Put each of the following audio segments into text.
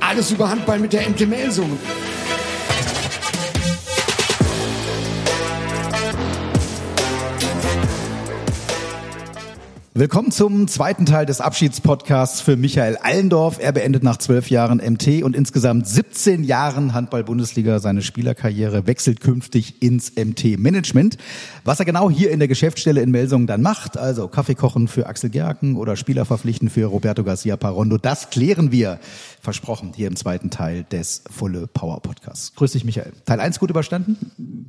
Alles über Handball mit der MT Melsungen. Willkommen zum zweiten Teil des Abschiedspodcasts für Michael Allendorf. Er beendet nach zwölf Jahren MT und insgesamt 17 Jahren Handball-Bundesliga seine Spielerkarriere, wechselt künftig ins MT-Management. Was er genau hier in der Geschäftsstelle in Melsungen dann macht, also Kaffee kochen für Axel Gerken oder Spieler verpflichten für Roberto Garcia Parondo, das klären wir, versprochen, hier im zweiten Teil des Fulle Power Podcasts. Grüß dich, Michael. Teil 1 gut überstanden?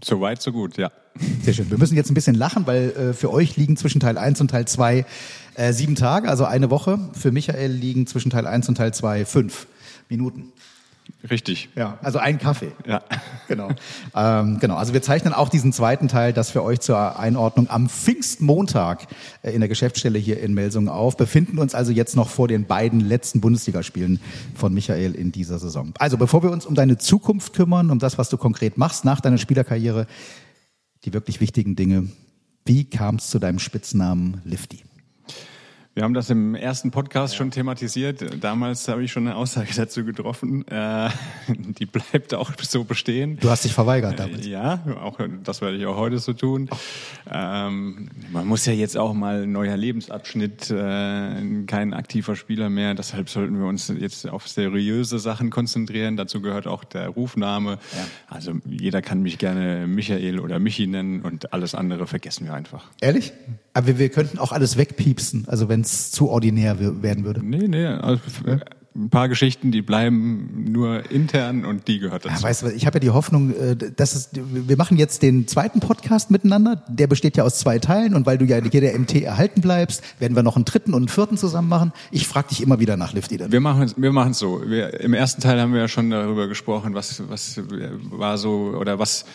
So weit, so gut, ja. Sehr schön. Wir müssen jetzt ein bisschen lachen, weil äh, für euch liegen zwischen Teil 1 und Teil 2 äh, sieben Tage, also eine Woche. Für Michael liegen zwischen Teil 1 und Teil 2 fünf Minuten. Richtig. Ja, also ein Kaffee. Ja. Genau. ähm, genau. Also wir zeichnen auch diesen zweiten Teil, das für euch zur Einordnung am Pfingstmontag äh, in der Geschäftsstelle hier in Melsungen auf. Befinden uns also jetzt noch vor den beiden letzten Bundesligaspielen von Michael in dieser Saison. Also bevor wir uns um deine Zukunft kümmern, um das, was du konkret machst nach deiner Spielerkarriere, die wirklich wichtigen Dinge. Wie kam es zu deinem Spitznamen Lifty? Wir haben das im ersten Podcast ja. schon thematisiert. Damals habe ich schon eine Aussage dazu getroffen. Äh, die bleibt auch so bestehen. Du hast dich verweigert damit. Ja, auch das werde ich auch heute so tun. Ähm, man muss ja jetzt auch mal ein neuer Lebensabschnitt, äh, kein aktiver Spieler mehr. Deshalb sollten wir uns jetzt auf seriöse Sachen konzentrieren. Dazu gehört auch der Rufname. Ja. Also jeder kann mich gerne Michael oder Michi nennen und alles andere vergessen wir einfach. Ehrlich? Aber wir, wir könnten auch alles wegpiepsen. Also wenn es zu ordinär werden würde. Nee, nee. Also, ein paar Geschichten, die bleiben nur intern und die gehört dazu. Ja, weißt du, ich habe ja die Hoffnung, äh, dass es, wir machen jetzt den zweiten Podcast miteinander. Der besteht ja aus zwei Teilen und weil du ja hier der MT erhalten bleibst, werden wir noch einen dritten und einen vierten zusammen machen. Ich frage dich immer wieder nach Lifty. Wir machen wir machen es so. Wir, Im ersten Teil haben wir ja schon darüber gesprochen, was was war so oder was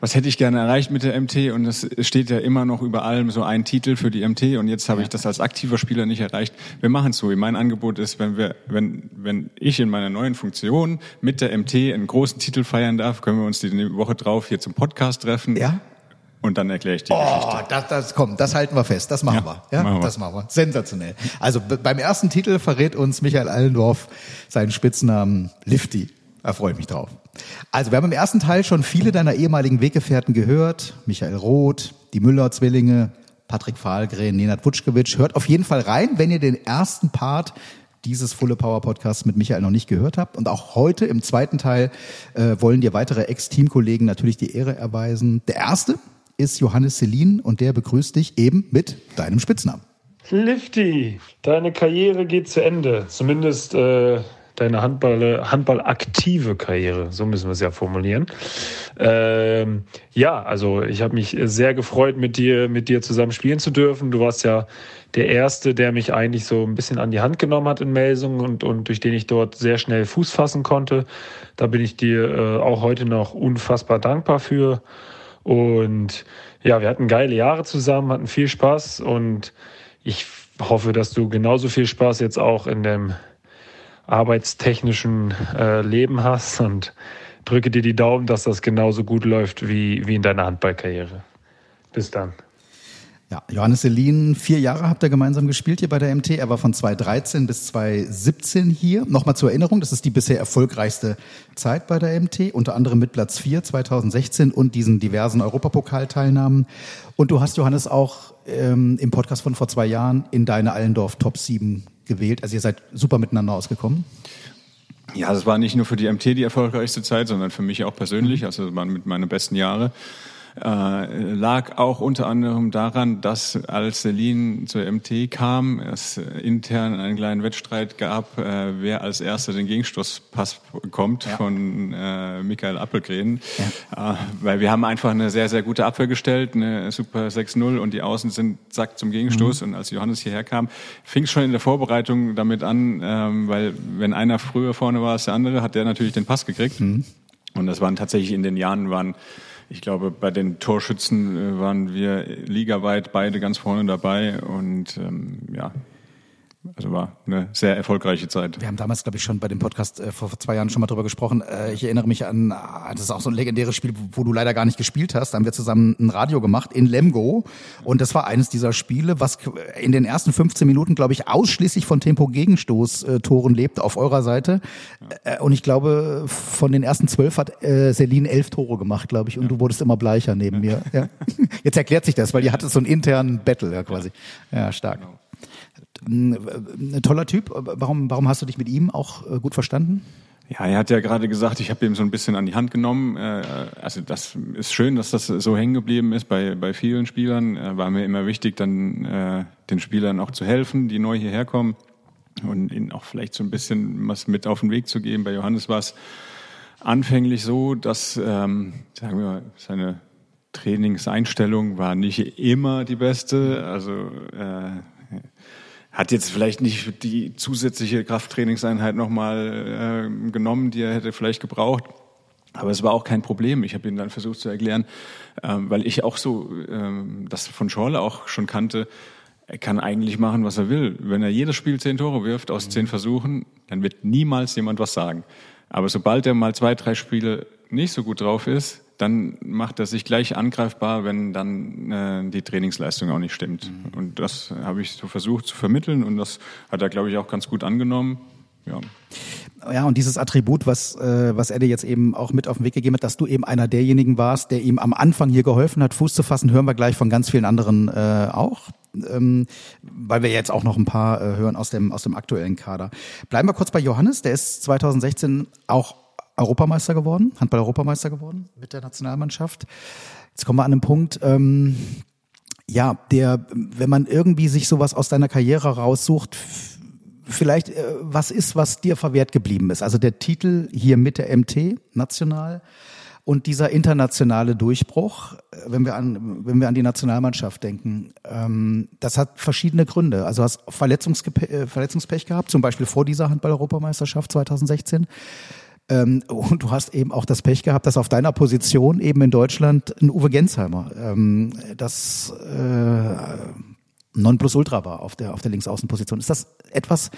was hätte ich gerne erreicht mit der MT und es steht ja immer noch über allem so ein Titel für die MT und jetzt habe ich das als aktiver Spieler nicht erreicht. Wir machen es so. Mein Angebot ist, wenn wir, wenn, wenn ich in meiner neuen Funktion mit der MT einen großen Titel feiern darf, können wir uns die Woche drauf hier zum Podcast treffen. Ja. Und dann erkläre ich die oh, Geschichte. Das, das, komm, das halten wir fest. Das machen ja, wir. Ja, machen wir. das machen wir. Sensationell. Also beim ersten Titel verrät uns Michael Allendorf seinen Spitznamen Lifty. Da freue ich mich drauf. Also wir haben im ersten Teil schon viele deiner ehemaligen Weggefährten gehört. Michael Roth, die Müller-Zwillinge, Patrick Fahlgren, Nenad Wutschkewitsch. Hört auf jeden Fall rein, wenn ihr den ersten Part dieses Fulle Power Podcasts mit Michael noch nicht gehört habt. Und auch heute im zweiten Teil äh, wollen dir weitere Ex-Teamkollegen natürlich die Ehre erweisen. Der erste ist Johannes Selin und der begrüßt dich eben mit deinem Spitznamen. Lifty, deine Karriere geht zu Ende. Zumindest äh, deine Handball, Handballaktive Karriere, so müssen wir es ja formulieren. Ähm, ja, also ich habe mich sehr gefreut, mit dir, mit dir zusammen spielen zu dürfen. Du warst ja der Erste, der mich eigentlich so ein bisschen an die Hand genommen hat in Melsung und, und durch den ich dort sehr schnell Fuß fassen konnte. Da bin ich dir äh, auch heute noch unfassbar dankbar für. Und ja, wir hatten geile Jahre zusammen, hatten viel Spaß und ich hoffe, dass du genauso viel Spaß jetzt auch in dem arbeitstechnischen äh, Leben hast und drücke dir die Daumen, dass das genauso gut läuft wie, wie in deiner Handballkarriere. Bis dann. Ja, Johannes Selin, vier Jahre habt ihr gemeinsam gespielt hier bei der MT. Er war von 2013 bis 2017 hier. Nochmal zur Erinnerung, das ist die bisher erfolgreichste Zeit bei der MT, unter anderem mit Platz 4 2016 und diesen diversen Europapokalteilnahmen. Und du hast, Johannes, auch ähm, im Podcast von vor zwei Jahren in deine Allendorf Top 7 gewählt. Also ihr seid super miteinander ausgekommen. Ja, das war nicht nur für die MT die erfolgreichste Zeit, sondern für mich auch persönlich. Also das waren mit meine besten Jahre äh, lag auch unter anderem daran, dass als Selin zur MT kam, es intern einen kleinen Wettstreit gab, äh, wer als erster den Gegenstoßpass bekommt ja. von äh, Michael Appelgren. Ja. Äh, weil wir haben einfach eine sehr, sehr gute Abwehr gestellt, eine super 6-0 und die Außen sind zack zum Gegenstoß. Mhm. Und als Johannes hierher kam, fing es schon in der Vorbereitung damit an, ähm, weil wenn einer früher vorne war als der andere, hat der natürlich den Pass gekriegt. Mhm. Und das waren tatsächlich in den Jahren waren ich glaube, bei den Torschützen äh, waren wir ligaweit beide ganz vorne dabei und ähm, ja, Also war eine sehr erfolgreiche Zeit. Wir haben damals, glaube ich, schon bei dem Podcast äh, vor zwei Jahren schon mal drüber gesprochen. Äh, ich erinnere mich an, ah, das ist auch so ein legendäres Spiel, wo du leider gar nicht gespielt hast. Da haben wir zusammen ein Radio gemacht in Lemgo. Und das war eines dieser Spiele, was in den ersten 15 Minuten, glaube ich, ausschließlich von Tempo-Gegenstoß-Toren lebt auf eurer Seite. Äh, und ich glaube, von den ersten zwölf hat äh, Celine elf Tore gemacht, glaube ich. Und ja. du wurdest immer bleicher neben ja. mir. Ja. Jetzt erklärt sich das, weil ihr hattet so einen internen Battle ja quasi. Ja, stark. Genau. Ein toller Typ. Warum, warum hast du dich mit ihm auch äh, gut verstanden? Ja, er hat ja gerade gesagt, ich habe ihm so ein bisschen an die Hand genommen. Äh, also das ist schön, dass das so hängen geblieben ist bei, bei vielen Spielern. Äh, war mir immer wichtig, dann den Spielern auch zu helfen, die neu hierher kommen und ihnen auch vielleicht so ein bisschen was mit auf den Weg zu geben. Bei Johannes war es anfänglich so, dass, ähm, sagen wir mal, seine Trainingseinstellung war nicht immer die beste. Also äh, hat jetzt vielleicht nicht die zusätzliche Krafttrainingseinheit nochmal äh, genommen, die er hätte vielleicht gebraucht. Aber es war auch kein Problem. Ich habe ihn dann versucht zu erklären, ähm, weil ich auch so ähm, das von Schorle auch schon kannte. Er kann eigentlich machen, was er will. Wenn er jedes Spiel zehn Tore wirft aus zehn Versuchen, dann wird niemals jemand was sagen. Aber sobald er mal zwei, drei Spiele nicht so gut drauf ist, dann macht er sich gleich angreifbar, wenn dann äh, die Trainingsleistung auch nicht stimmt. Mhm. Und das habe ich so versucht zu vermitteln und das hat er, glaube ich, auch ganz gut angenommen. Ja. Ja, und dieses Attribut, was, äh, was er dir jetzt eben auch mit auf den Weg gegeben hat, dass du eben einer derjenigen warst, der ihm am Anfang hier geholfen hat, Fuß zu fassen, hören wir gleich von ganz vielen anderen äh, auch. Ähm, weil wir jetzt auch noch ein paar äh, hören aus dem, aus dem aktuellen Kader. Bleiben wir kurz bei Johannes, der ist 2016 auch Europameister geworden, Handball-Europameister geworden mit der Nationalmannschaft. Jetzt kommen wir an den Punkt, ähm, ja, der, wenn man irgendwie sich sowas aus deiner Karriere raussucht, vielleicht äh, was ist, was dir verwehrt geblieben ist. Also der Titel hier mit der MT national und dieser internationale Durchbruch, äh, wenn wir an, wenn wir an die Nationalmannschaft denken, ähm, das hat verschiedene Gründe. Also hast äh, Verletzungspech gehabt, zum Beispiel vor dieser Handball-Europameisterschaft 2016. Ähm, und du hast eben auch das Pech gehabt, dass auf deiner Position eben in Deutschland ein Uwe Gensheimer ähm, das äh, Nonplusultra war auf der, auf der Linksaußenposition. Ist das etwas,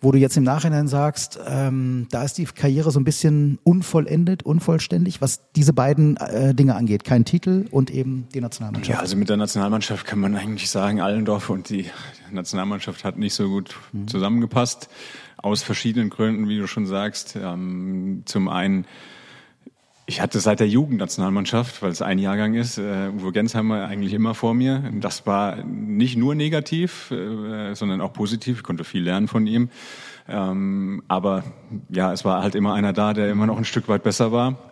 wo du jetzt im Nachhinein sagst, ähm, da ist die Karriere so ein bisschen unvollendet, unvollständig, was diese beiden äh, Dinge angeht? Kein Titel und eben die Nationalmannschaft. Ja, also mit der Nationalmannschaft kann man eigentlich sagen, Allendorf und die Nationalmannschaft hat nicht so gut mhm. zusammengepasst. Aus verschiedenen Gründen, wie du schon sagst. Ähm, zum einen, ich hatte seit der Jugendnationalmannschaft, weil es ein Jahrgang ist, äh, Uwe Gensheimer eigentlich immer vor mir. Das war nicht nur negativ, äh, sondern auch positiv. Ich konnte viel lernen von ihm. Ähm, aber ja, es war halt immer einer da, der immer noch ein Stück weit besser war.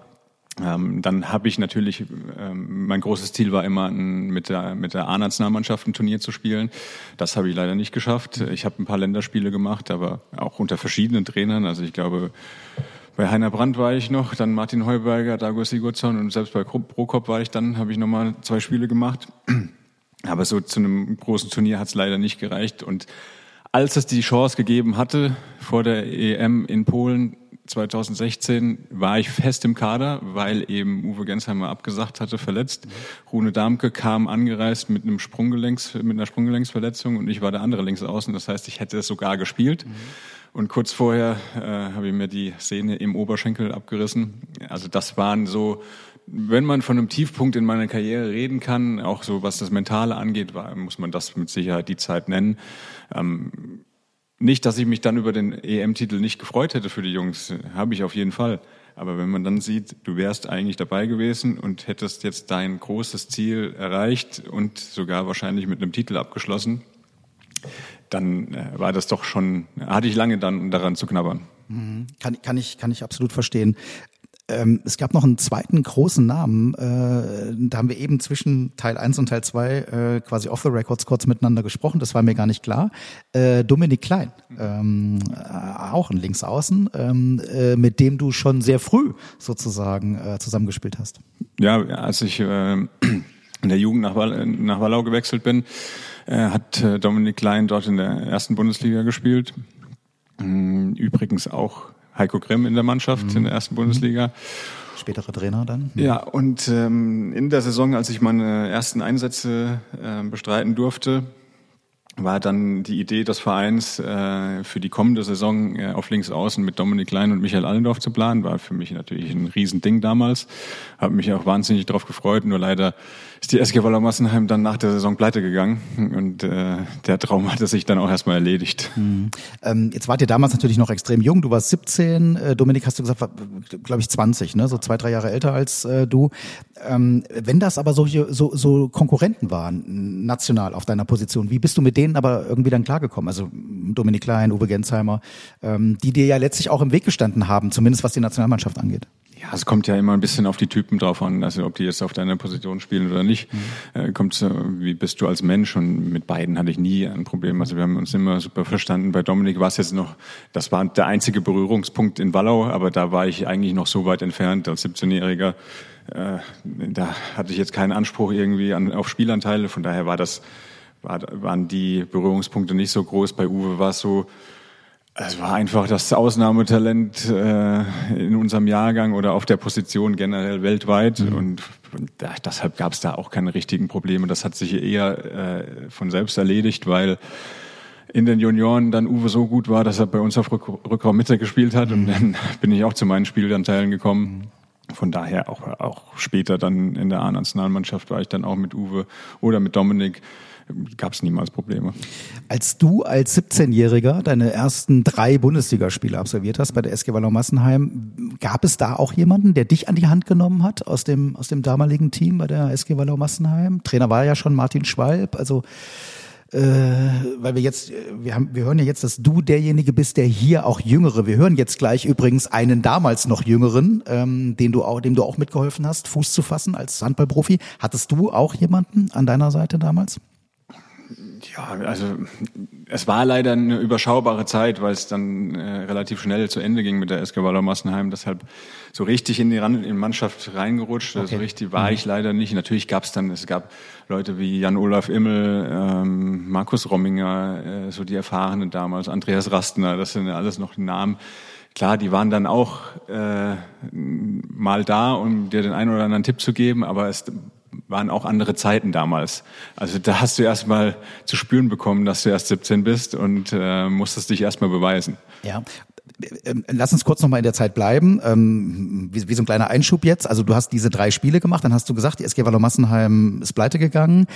Ähm, dann habe ich natürlich, ähm, mein großes Ziel war immer, ein, mit der, mit der A-Nationalmannschaft ein Turnier zu spielen. Das habe ich leider nicht geschafft. Ich habe ein paar Länderspiele gemacht, aber auch unter verschiedenen Trainern. Also ich glaube, bei Heiner Brandt war ich noch, dann Martin Heuberger, Dago Sigurdsson und selbst bei Prokop war ich dann, habe ich nochmal zwei Spiele gemacht. Aber so zu einem großen Turnier hat es leider nicht gereicht. Und als es die Chance gegeben hatte, vor der EM in Polen 2016 war ich fest im Kader, weil eben Uwe Gensheimer abgesagt hatte, verletzt. Mhm. Rune Darmke kam angereist mit einem Sprunggelenks, mit einer Sprunggelenksverletzung und ich war der andere links außen. Das heißt, ich hätte es sogar gespielt. Mhm. Und kurz vorher äh, habe ich mir die Sehne im Oberschenkel abgerissen. Also das waren so, wenn man von einem Tiefpunkt in meiner Karriere reden kann, auch so was das Mentale angeht, war, muss man das mit Sicherheit die Zeit nennen. Ähm, nicht, dass ich mich dann über den EM-Titel nicht gefreut hätte für die Jungs, habe ich auf jeden Fall. Aber wenn man dann sieht, du wärst eigentlich dabei gewesen und hättest jetzt dein großes Ziel erreicht und sogar wahrscheinlich mit einem Titel abgeschlossen, dann äh, war das doch schon, hatte ich lange dann daran zu knabbern. Mhm. Kann, kann, ich, kann ich absolut verstehen. Ähm, es gab noch einen zweiten großen Namen. Äh, da haben wir eben zwischen Teil 1 und Teil 2 äh, quasi off the records kurz miteinander gesprochen. Das war mir gar nicht klar. Äh, Dominik Klein, ähm, äh, auch ein Linksaußen, ähm, äh, mit dem du schon sehr früh sozusagen äh, zusammengespielt hast. Ja, als ich in der Jugend nach, Wall nach Wallau gewechselt bin, hat Dominik Klein dort in der ersten Bundesliga gespielt. Mm, übrigens auch Heiko Grimm in der Mannschaft mhm. in der ersten Bundesliga. Spätere Trainer dann? Ja, und ähm, in der Saison, als ich meine ersten Einsätze äh, bestreiten durfte, war dann die Idee des Vereins äh, für die kommende Saison äh, auf links außen mit Dominik Klein und Michael Allendorf zu planen. War für mich natürlich ein Riesending damals. Habe mich auch wahnsinnig darauf gefreut. Nur leider ist die SG Waller Massenheim dann nach der Saison pleite gegangen und äh, der Traum hatte sich dann auch erstmal erledigt. Mhm. Ähm, jetzt wart ihr damals natürlich noch extrem jung. Du warst 17, äh, Dominik hast du gesagt, glaube ich 20, ne? so zwei, drei Jahre älter als äh, du. Ähm, wenn das aber solche so, so Konkurrenten waren, national auf deiner Position, wie bist du mit denen aber irgendwie dann klargekommen? Also Dominik Klein, Uwe Gensheimer, ähm, die dir ja letztlich auch im Weg gestanden haben, zumindest was die Nationalmannschaft angeht. Ja, es kommt ja immer ein bisschen auf die Typen drauf an, also ob die jetzt auf deiner Position spielen oder nicht. Mhm. Äh, kommt, wie bist du als Mensch? Und mit beiden hatte ich nie ein Problem. Also wir haben uns immer super verstanden. Bei Dominik war es jetzt noch, das war der einzige Berührungspunkt in Wallau, aber da war ich eigentlich noch so weit entfernt als 17-Jähriger. Äh, da hatte ich jetzt keinen Anspruch irgendwie an, auf Spielanteile. Von daher war das, war, waren die Berührungspunkte nicht so groß. Bei Uwe war es so, es war einfach das Ausnahmetalent äh, in unserem Jahrgang oder auf der Position generell weltweit mhm. und, da, deshalb gab es da auch keine richtigen Probleme. Das hat sich eher äh, von selbst erledigt, weil in den Junioren dann Uwe so gut war, dass er bei uns auf Rück Rückraum Mitte gespielt hat und mhm. dann bin ich auch zu meinen Spielanteilen gekommen. Von daher auch, auch später dann in der A-Nationalmannschaft war ich dann auch mit Uwe oder mit Dominik gab es niemals Probleme. Als du als 17-Jähriger deine ersten drei Bundesligaspiele absolviert hast bei der SG Wallau Massenheim, gab es da auch jemanden, der dich an die Hand genommen hat aus dem, aus dem damaligen Team bei der SG Wallau Massenheim? Trainer war ja schon Martin Schwalb, also äh, weil wir jetzt, wir haben, wir hören ja jetzt, dass du derjenige bist, der hier auch Jüngere. Wir hören jetzt gleich übrigens einen damals noch Jüngeren, ähm, den du auch, dem du auch mitgeholfen hast, Fuß zu fassen als Handballprofi. Hattest du auch jemanden an deiner Seite damals? Ja, also es war leider eine überschaubare Zeit, weil es dann äh, relativ schnell zu Ende ging mit der SG Waller Massenheim. Deshalb so richtig in die, Ran in die Mannschaft reingerutscht. Also okay. So richtig war mhm. ich leider nicht. Natürlich gab es dann, es gab Leute wie Jan-Olaf Immel, ähm, Markus Romminger, äh, so die Erfahrenen damals, Andreas Rastner, das sind ja alles noch Namen. Klar, die waren dann auch äh, mal da, um dir den einen oder anderen Tipp zu geben, aber es waren auch andere Zeiten damals. Also da hast du erstmal zu spüren bekommen, dass du erst 17 bist und äh, musstest dich erstmal beweisen. Ja. Ähm, lass uns kurz noch mal in der Zeit bleiben, ähm, wie, wie, so ein kleiner Einschub jetzt. Also du hast diese drei Spiele gemacht, dann hast du gesagt, die SG Wallo Massenheim ist pleite gegangen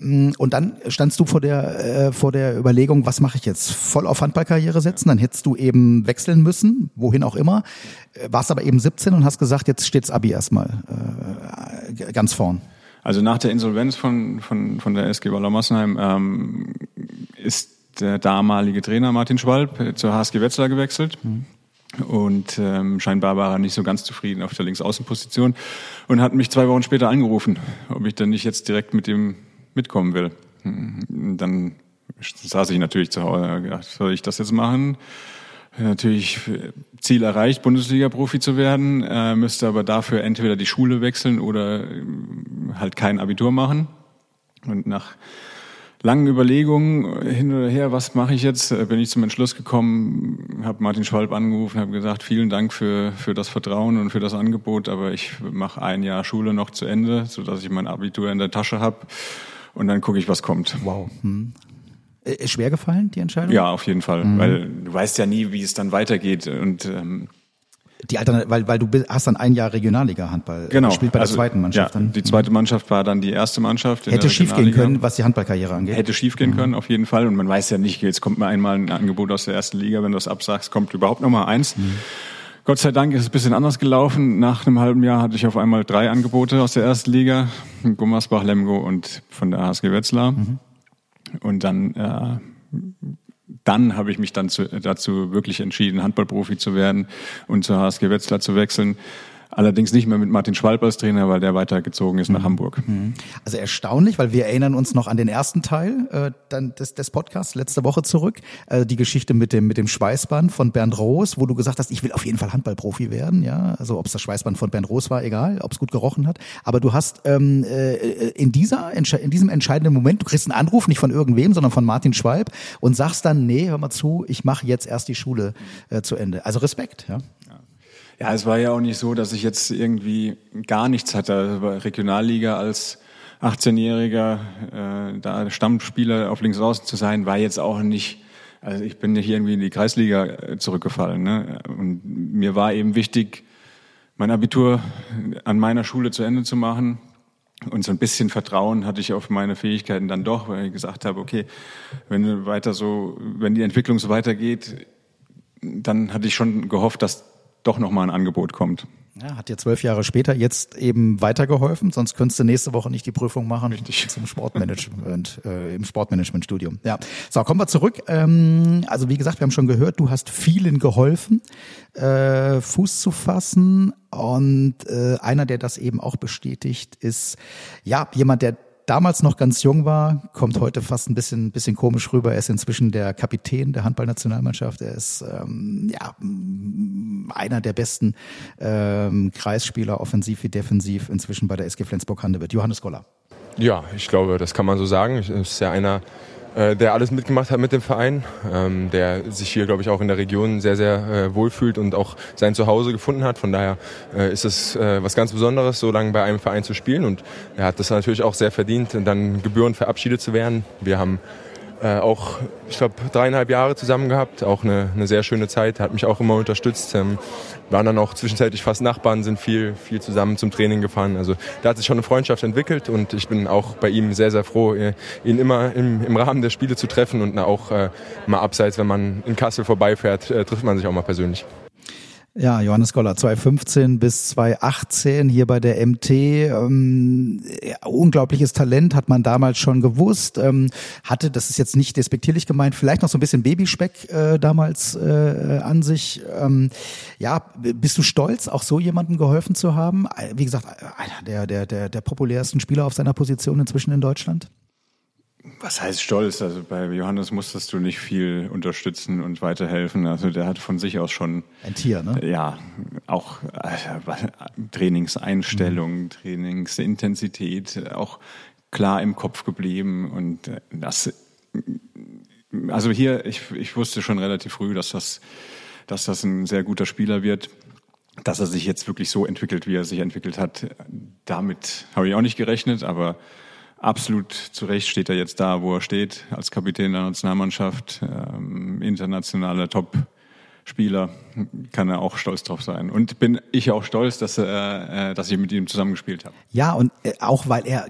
ähm, und dann standst du vor der äh, vor der Überlegung, was mache ich jetzt? Voll auf Handballkarriere setzen? Dann hättest du eben wechseln müssen, wohin auch immer. Äh, warst aber eben 17 und hast gesagt, jetzt steht's Abi erstmal äh, ganz vorn. Also nach der Insolvenz von von von der SG Wallo Massenheim ähm, ist der damalige Trainer Martin Schwalb zur HSG Wetzlar gewechselt. Mhm. Und ähm, scheinbar war er nicht so ganz zufrieden auf der Linksaußenposition und hat mich zwei Wochen später angerufen, ob ich dann nicht jetzt direkt mit ihm mitkommen will. Dann saß ich natürlich zu Hause und gedacht, soll ich das jetzt machen? Natürlich Ziel erreicht, Bundesliga-Profi zu werden, äh, müsste aber dafür entweder die Schule wechseln oder äh, halt kein Abitur machen. Und nach langen Überlegungen hin oder her, was mache ich jetzt, äh, bin ich zum Entschluss gekommen, habe Martin Schwalb angerufen, habe gesagt, vielen Dank für, für das Vertrauen und für das Angebot, aber ich mache ein Jahr Schule noch zu Ende, so dass ich mein Abitur in der Tasche habe und dann gucke ich, was kommt. Wow. Hm. Ist schwer gefallen, die Entscheidung? Ja, auf jeden Fall, mhm. weil du weißt ja nie, wie es dann weitergeht und ähm, die Altern weil, weil du hast dann ein Jahr Regionalliga-Handball genau. gespielt bei also, der zweiten Mannschaft. Ja, die zweite Mannschaft war dann die erste Mannschaft. Hätte schiefgehen können, was die Handballkarriere angeht. Hätte schiefgehen mhm. können, auf jeden Fall. Und man weiß ja nicht, jetzt kommt mal einmal ein Angebot aus der ersten Liga, wenn du das absagst, kommt überhaupt noch mal eins. Mhm. Gott sei Dank ist es ein bisschen anders gelaufen. Nach einem halben Jahr hatte ich auf einmal drei Angebote aus der ersten Liga. Gummersbach, Lemgo und von der HSG Wetzlar. Mhm. Und dann äh, dann habe ich mich dann zu, dazu wirklich entschieden, Handballprofi zu werden und zur HSG Wetzlar zu wechseln. Allerdings nicht mehr mit Martin Schwalb als Trainer, weil der weitergezogen ist nach mhm. Hamburg. Mhm. Also erstaunlich, weil wir erinnern uns noch an den ersten Teil äh, dann des, des Podcasts letzte Woche zurück, äh, die Geschichte mit dem mit dem Schweißband von Bernd Roos, wo du gesagt hast, ich will auf jeden Fall Handballprofi werden. Ja, also ob es das Schweißband von Bernd Roos war, egal, ob es gut gerochen hat. Aber du hast ähm, äh, in dieser in diesem entscheidenden Moment, du kriegst einen Anruf nicht von irgendwem, sondern von Martin Schwalb und sagst dann, nee, hör mal zu, ich mache jetzt erst die Schule äh, zu Ende. Also Respekt, ja. Ja, es war ja auch nicht so, dass ich jetzt irgendwie gar nichts hatte. Also Regionalliga als 18-Jähriger äh, da Stammspieler auf links außen zu sein, war jetzt auch nicht, also ich bin nicht irgendwie in die Kreisliga äh, zurückgefallen. Ne? Und mir war eben wichtig, mein Abitur an meiner Schule zu Ende zu machen. Und so ein bisschen Vertrauen hatte ich auf meine Fähigkeiten dann doch, weil ich gesagt habe, okay, wenn weiter so, wenn die Entwicklung so weitergeht, dann hatte ich schon gehofft, dass doch nochmal ein Angebot kommt. Ja, hat dir zwölf Jahre später jetzt eben weitergeholfen, sonst könntest du nächste Woche nicht die Prüfung machen Richtig. zum Sportmanagement, äh, im Sportmanagementstudium. Ja. So, kommen wir zurück. Ähm, also wie gesagt, wir haben schon gehört, du hast vielen geholfen, äh, Fuß zu fassen. Und äh, einer, der das eben auch bestätigt, ist ja jemand, der damals noch ganz jung war, kommt heute fast ein bisschen, bisschen komisch rüber. Er ist inzwischen der Kapitän der Handballnationalmannschaft. Er ist ähm, ja einer der besten ähm, Kreisspieler, offensiv wie defensiv, inzwischen bei der SG Flensburg-Handewitt. Johannes Goller. Ja, ich glaube, das kann man so sagen. Es ist ja einer äh, der alles mitgemacht hat mit dem Verein, ähm, der sich hier, glaube ich, auch in der Region sehr, sehr äh, wohlfühlt und auch sein Zuhause gefunden hat. Von daher äh, ist es äh, was ganz Besonderes, so lange bei einem Verein zu spielen und er hat das natürlich auch sehr verdient, dann gebührend verabschiedet zu werden. Wir haben äh, auch, ich glaube, dreieinhalb Jahre zusammen gehabt, auch eine, eine sehr schöne Zeit, hat mich auch immer unterstützt. Ähm, waren dann auch zwischenzeitlich fast Nachbarn, sind viel, viel zusammen zum Training gefahren. Also da hat sich schon eine Freundschaft entwickelt und ich bin auch bei ihm sehr, sehr froh, äh, ihn immer im, im Rahmen der Spiele zu treffen und auch äh, mal abseits, wenn man in Kassel vorbeifährt, äh, trifft man sich auch mal persönlich. Ja, Johannes Goller, 2015 bis 2018 hier bei der MT. Ähm, unglaubliches Talent, hat man damals schon gewusst. Ähm, hatte, das ist jetzt nicht despektierlich gemeint, vielleicht noch so ein bisschen Babyspeck äh, damals äh, an sich. Ähm, ja, bist du stolz, auch so jemandem geholfen zu haben? Wie gesagt, einer der, der, der, der populärsten Spieler auf seiner Position inzwischen in Deutschland? Was heißt stolz? Also bei Johannes musstest du nicht viel unterstützen und weiterhelfen. Also der hat von sich aus schon ein Tier, ne? Ja, auch äh, Trainingseinstellung, mhm. Trainingsintensität, auch klar im Kopf geblieben und äh, das. Also hier, ich, ich wusste schon relativ früh, dass das, dass das ein sehr guter Spieler wird dass er sich jetzt wirklich so entwickelt, wie er sich entwickelt hat, damit habe ich auch nicht gerechnet, aber absolut zu Recht steht er jetzt da, wo er steht, als Kapitän der Nationalmannschaft, ähm, internationaler Top. Spieler kann er auch stolz drauf sein. Und bin ich auch stolz, dass, äh, dass ich mit ihm zusammengespielt habe. Ja, und äh, auch weil er,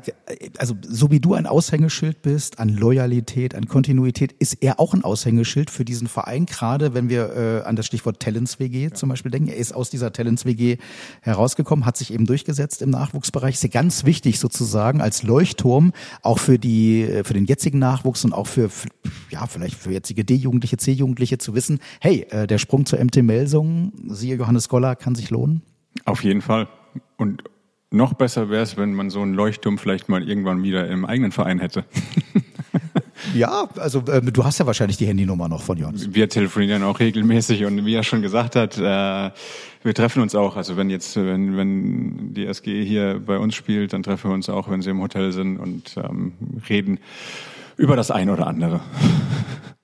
also so wie du ein Aushängeschild bist an Loyalität, an Kontinuität, ist er auch ein Aushängeschild für diesen Verein, gerade wenn wir äh, an das Stichwort Talents WG ja. zum Beispiel denken. Er ist aus dieser Talents WG herausgekommen, hat sich eben durchgesetzt im Nachwuchsbereich. Ist ja ganz wichtig sozusagen als Leuchtturm auch für die, äh, für den jetzigen Nachwuchs und auch für, ja, vielleicht für jetzige D-Jugendliche, C-Jugendliche zu wissen, hey, äh, der Sprung zur MT Melsungen, siehe Johannes Goller, kann sich lohnen? Auf jeden Fall. Und noch besser wäre es, wenn man so einen Leuchtturm vielleicht mal irgendwann wieder im eigenen Verein hätte. ja, also äh, du hast ja wahrscheinlich die Handynummer noch von Johannes. Wir telefonieren auch regelmäßig und wie er schon gesagt hat, äh, wir treffen uns auch. Also wenn jetzt, wenn, wenn die SG hier bei uns spielt, dann treffen wir uns auch, wenn sie im Hotel sind und ähm, reden über das ein oder andere.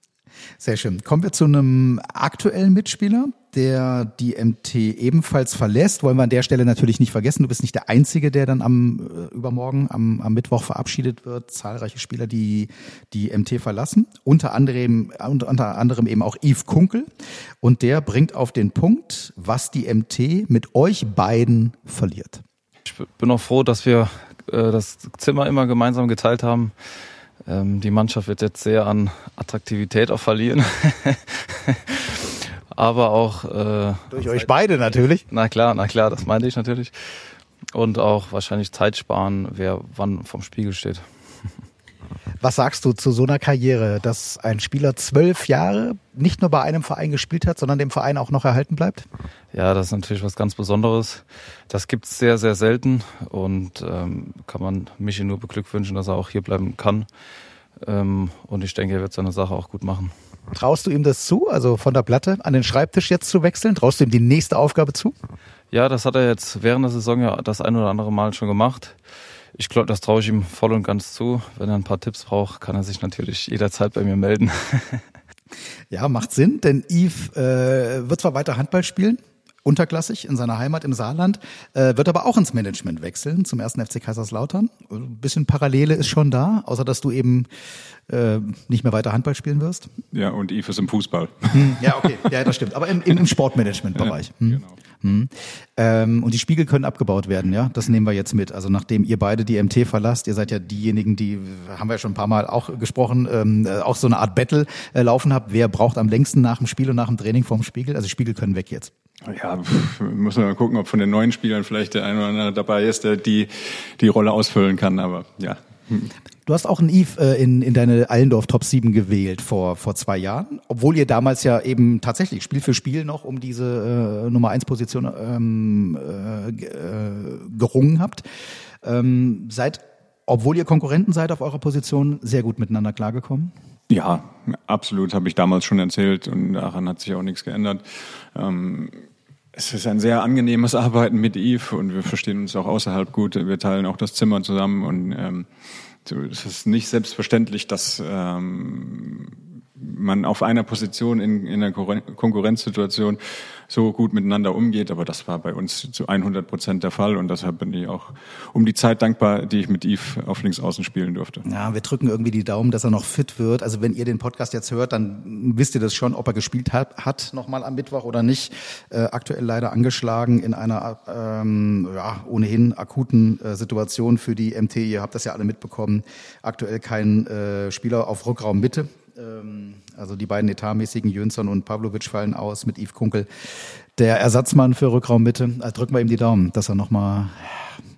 Sehr schön. Kommen wir zu einem aktuellen Mitspieler, der die MT ebenfalls verlässt. Wollen wir an der Stelle natürlich nicht vergessen. Du bist nicht der Einzige, der dann am äh, übermorgen, am, am Mittwoch verabschiedet wird. Zahlreiche Spieler, die die MT verlassen. Unter anderem, unter anderem eben auch Yves Kunkel. Und der bringt auf den Punkt, was die MT mit euch beiden verliert. Ich bin auch froh, dass wir äh, das Zimmer immer gemeinsam geteilt haben. Ähm, die Mannschaft wird jetzt sehr an Attraktivität auch verlieren. Aber auch äh, durch euch beide natürlich. Na klar, na klar, das meinte ich natürlich. Und auch wahrscheinlich Zeit sparen, wer wann vom Spiegel steht. Was sagst du zu so einer Karriere, dass ein Spieler zwölf Jahre nicht nur bei einem Verein gespielt hat, sondern dem Verein auch noch erhalten bleibt? Ja, das ist natürlich was ganz Besonderes. Das gibt's sehr, sehr selten und ähm, kann man Michi nur beglückwünschen, dass er auch hier bleiben kann. Ähm, und ich denke, er wird seine Sache auch gut machen. Traust du ihm das zu, also von der Platte an den Schreibtisch jetzt zu wechseln? Traust du ihm die nächste Aufgabe zu? Ja, das hat er jetzt während der Saison ja das ein oder andere Mal schon gemacht. Ich glaube, das traue ich ihm voll und ganz zu. Wenn er ein paar Tipps braucht, kann er sich natürlich jederzeit bei mir melden. ja, macht Sinn, denn Yves äh, wird zwar weiter Handball spielen, unterklassig in seiner Heimat im Saarland, äh, wird aber auch ins Management wechseln zum ersten FC Kaiserslautern. Ein bisschen Parallele ist schon da, außer dass du eben äh, nicht mehr weiter Handball spielen wirst. Ja, und Yves ist im Fußball. Hm, ja, okay, ja, das stimmt. Aber im, im Sportmanagement-Bereich. Hm. Genau. Hm. Ähm, und die Spiegel können abgebaut werden, ja. Das nehmen wir jetzt mit. Also nachdem ihr beide die MT verlasst, ihr seid ja diejenigen, die haben wir ja schon ein paar Mal auch gesprochen, ähm, äh, auch so eine Art Battle äh, laufen habt. Wer braucht am längsten nach dem Spiel und nach dem Training vorm Spiegel? Also Spiegel können weg jetzt. Ja, muss man mal gucken, ob von den neuen Spielern vielleicht der eine oder andere dabei ist, der die die Rolle ausfüllen kann. Aber ja. Du hast auch einen Eve äh, in, in deine Allendorf Top 7 gewählt vor, vor zwei Jahren, obwohl ihr damals ja eben tatsächlich Spiel für Spiel noch um diese äh, Nummer 1 Position ähm, äh, äh, gerungen habt. Ähm, seid, obwohl ihr Konkurrenten seid auf eurer Position, sehr gut miteinander klargekommen? Ja, absolut, habe ich damals schon erzählt und daran hat sich auch nichts geändert. Ähm, es ist ein sehr angenehmes Arbeiten mit Eve und wir verstehen uns auch außerhalb gut. Wir teilen auch das Zimmer zusammen und ähm, es ist nicht selbstverständlich, dass ähm, man auf einer Position in, in einer Konkurrenzsituation so gut miteinander umgeht. Aber das war bei uns zu 100 Prozent der Fall und deshalb bin ich auch um die Zeit dankbar, die ich mit Yves auf Linksaußen spielen durfte. Ja, wir drücken irgendwie die Daumen, dass er noch fit wird. Also wenn ihr den Podcast jetzt hört, dann wisst ihr das schon, ob er gespielt hat, hat nochmal am Mittwoch oder nicht. Äh, aktuell leider angeschlagen in einer ähm, ja, ohnehin akuten äh, Situation für die MT. Ihr habt das ja alle mitbekommen. Aktuell kein äh, Spieler auf Rückraum Mitte also die beiden etatmäßigen Jönsson und Pavlovic fallen aus mit Yves Kunkel. Der Ersatzmann für Rückraummitte, also drücken wir ihm die Daumen, dass er nochmal,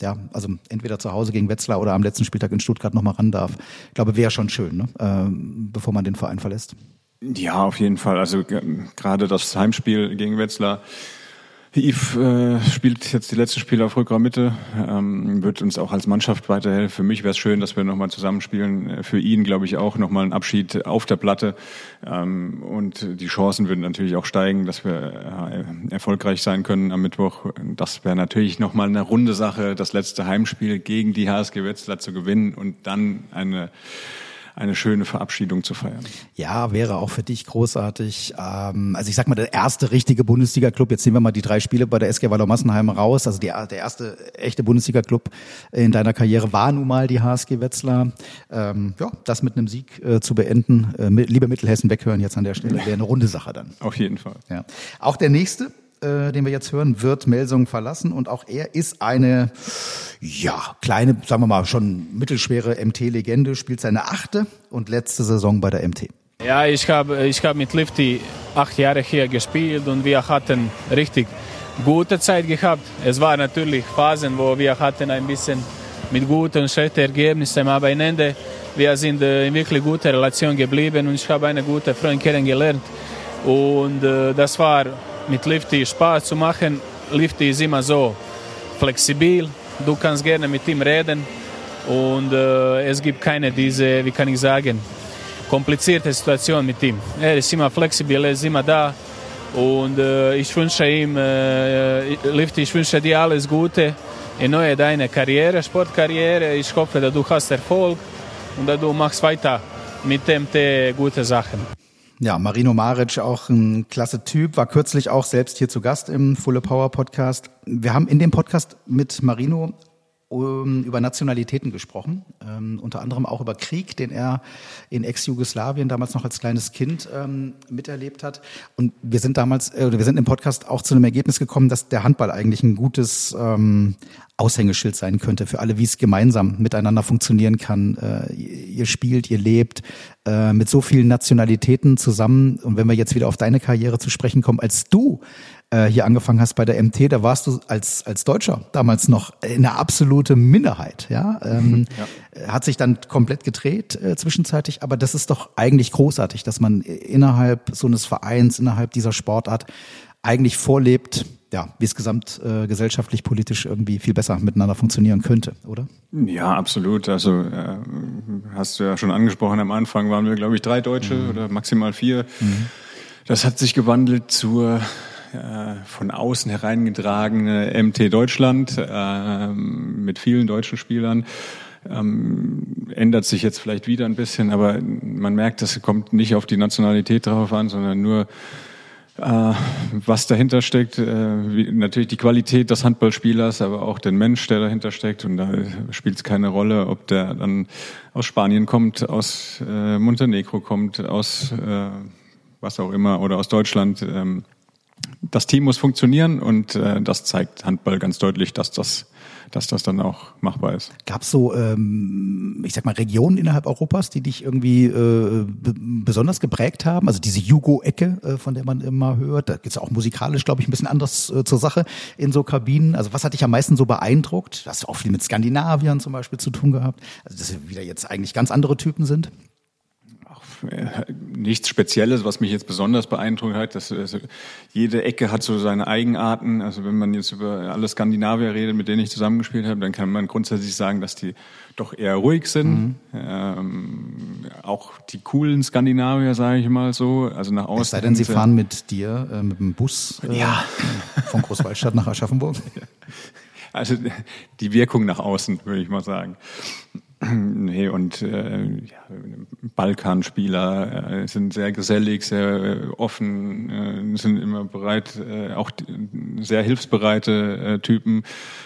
ja, also entweder zu Hause gegen Wetzlar oder am letzten Spieltag in Stuttgart nochmal ran darf. Ich glaube, wäre schon schön, ne? ähm, bevor man den Verein verlässt. Ja, auf jeden Fall. Also gerade das Heimspiel gegen Wetzlar Yves äh, spielt jetzt die letzten Spiele auf Rückraummitte, ähm, wird uns auch als Mannschaft weiterhelfen. Für mich wäre es schön, dass wir nochmal zusammenspielen. Äh, für ihn glaube ich auch nochmal ein Abschied auf der Platte. Ähm, und die Chancen würden natürlich auch steigen, dass wir äh, erfolgreich sein können am Mittwoch. Das wäre natürlich nochmal eine runde Sache, das letzte Heimspiel gegen die HSG Wetzlar zu gewinnen und dann eine eine schöne Verabschiedung zu feiern. Ja, wäre auch für dich großartig. Ähm, also ich sag mal, der erste richtige Bundesliga-Club, jetzt nehmen wir mal die drei Spiele bei der SG Wallo Massenheim raus, also die, der erste echte Bundesliga-Club in deiner Karriere war nun mal die HSG Wetzlar. Ähm, ja, das mit einem Sieg äh, zu beenden, äh, liebe Mittelhessen weghören jetzt an der Stelle, wäre eine runde Sache dann. Auf jeden Fall. Ja. Auch der nächste äh, den wir jetzt hören, wird Melsung verlassen und auch er ist eine, ja, kleine, sagen wir mal, schon mittelschwere MT-Legende, spielt seine achte und letzte Saison bei der MT. Ja, ich habe ich hab mit Lifty acht Jahre hier gespielt und wir hatten richtig gute Zeit gehabt. Es war natürlich Phasen, wo wir hatten ein bisschen mit guten und schlechten Ergebnissen, aber am Ende wir sind äh, in wirklich guter Relation geblieben und ich habe eine gute Freundin kennengelernt und äh, das war mit Lifty Spaß zu machen. Lifty ist immer so flexibel, du kannst gerne mit ihm reden und äh, es gibt keine diese, wie kann ich sagen, komplizierte Situation mit ihm. Er ist immer flexibel, er ist immer da und äh, ich wünsche ihm, äh, Lifty, ich wünsche dir alles Gute in neue deine Karriere, Sportkarriere. Ich hoffe, dass du hast Erfolg und dass du machst weiter mit dem gute Sachen. Ja, Marino Maric, auch ein klasse Typ, war kürzlich auch selbst hier zu Gast im Fulle Power Podcast. Wir haben in dem Podcast mit Marino über Nationalitäten gesprochen, ähm, unter anderem auch über Krieg, den er in Ex-Jugoslawien damals noch als kleines Kind ähm, miterlebt hat. Und wir sind damals, äh, wir sind im Podcast auch zu einem Ergebnis gekommen, dass der Handball eigentlich ein gutes ähm, Aushängeschild sein könnte für alle, wie es gemeinsam miteinander funktionieren kann. Äh, ihr spielt, ihr lebt äh, mit so vielen Nationalitäten zusammen. Und wenn wir jetzt wieder auf deine Karriere zu sprechen kommen, als du äh, hier angefangen hast bei der MT, da warst du als, als Deutscher damals noch eine absolute Minderheit. Ja? Ähm, ja. Hat sich dann komplett gedreht äh, zwischenzeitlich, aber das ist doch eigentlich großartig, dass man innerhalb so eines Vereins, innerhalb dieser Sportart eigentlich vorlebt, ja, wie es gesamtgesellschaftlich, äh, politisch irgendwie viel besser miteinander funktionieren könnte, oder? Ja, absolut. Also äh, hast du ja schon angesprochen, am Anfang waren wir, glaube ich, drei Deutsche mhm. oder maximal vier. Mhm. Das hat sich gewandelt zur äh, von außen hereingetragene MT Deutschland äh, mit vielen deutschen Spielern. Ähm, ändert sich jetzt vielleicht wieder ein bisschen, aber man merkt, das kommt nicht auf die Nationalität drauf an, sondern nur äh, was dahinter steckt, äh, wie, natürlich die Qualität des Handballspielers, aber auch den Mensch, der dahinter steckt. Und da spielt es keine Rolle, ob der dann aus Spanien kommt, aus äh, Montenegro kommt, aus äh, was auch immer oder aus Deutschland. Ähm, das Team muss funktionieren und äh, das zeigt Handball ganz deutlich, dass das dass das dann auch machbar ist. Gab es so, ähm, ich sag mal, Regionen innerhalb Europas, die dich irgendwie äh, besonders geprägt haben? Also diese Jugo-Ecke, äh, von der man immer hört. Da geht's auch musikalisch, glaube ich, ein bisschen anders äh, zur Sache in so Kabinen. Also was hat dich am meisten so beeindruckt? Du hast auch viel mit Skandinaviern zum Beispiel zu tun gehabt. Also dass wieder jetzt eigentlich ganz andere Typen sind nichts Spezielles, was mich jetzt besonders beeindruckt hat. Dass, also, jede Ecke hat so seine Eigenarten. Also wenn man jetzt über alle Skandinavier redet, mit denen ich zusammengespielt habe, dann kann man grundsätzlich sagen, dass die doch eher ruhig sind. Mhm. Ähm, auch die coolen Skandinavier, sage ich mal so. Also nach außen. Es sei denn, sie fahren mit dir äh, mit dem Bus äh, ja. von Großwaldstadt nach Aschaffenburg. Also die Wirkung nach außen, würde ich mal sagen. Nee, und äh, ja, Balkanspieler äh, sind sehr gesellig, sehr äh, offen, äh, sind immer bereit, äh, auch sehr hilfsbereite äh, Typen.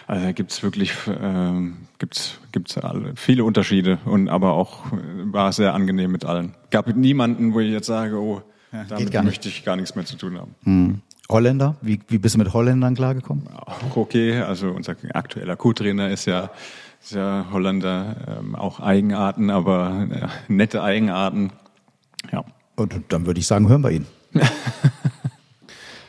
Also gibt's wirklich äh, gibt's gibt's alle, viele Unterschiede und aber auch äh, war sehr angenehm mit allen. Gab niemanden, wo ich jetzt sage, oh, ja, damit möchte ich gar nichts mehr zu tun haben. Hm. Holländer? Wie, wie bist du mit Holländern klargekommen? Auch okay. Also unser aktueller Co-Trainer ist ja ist ja Holländer ähm, auch Eigenarten, aber äh, nette Eigenarten. Ja. Und dann würde ich sagen, hören wir ihn.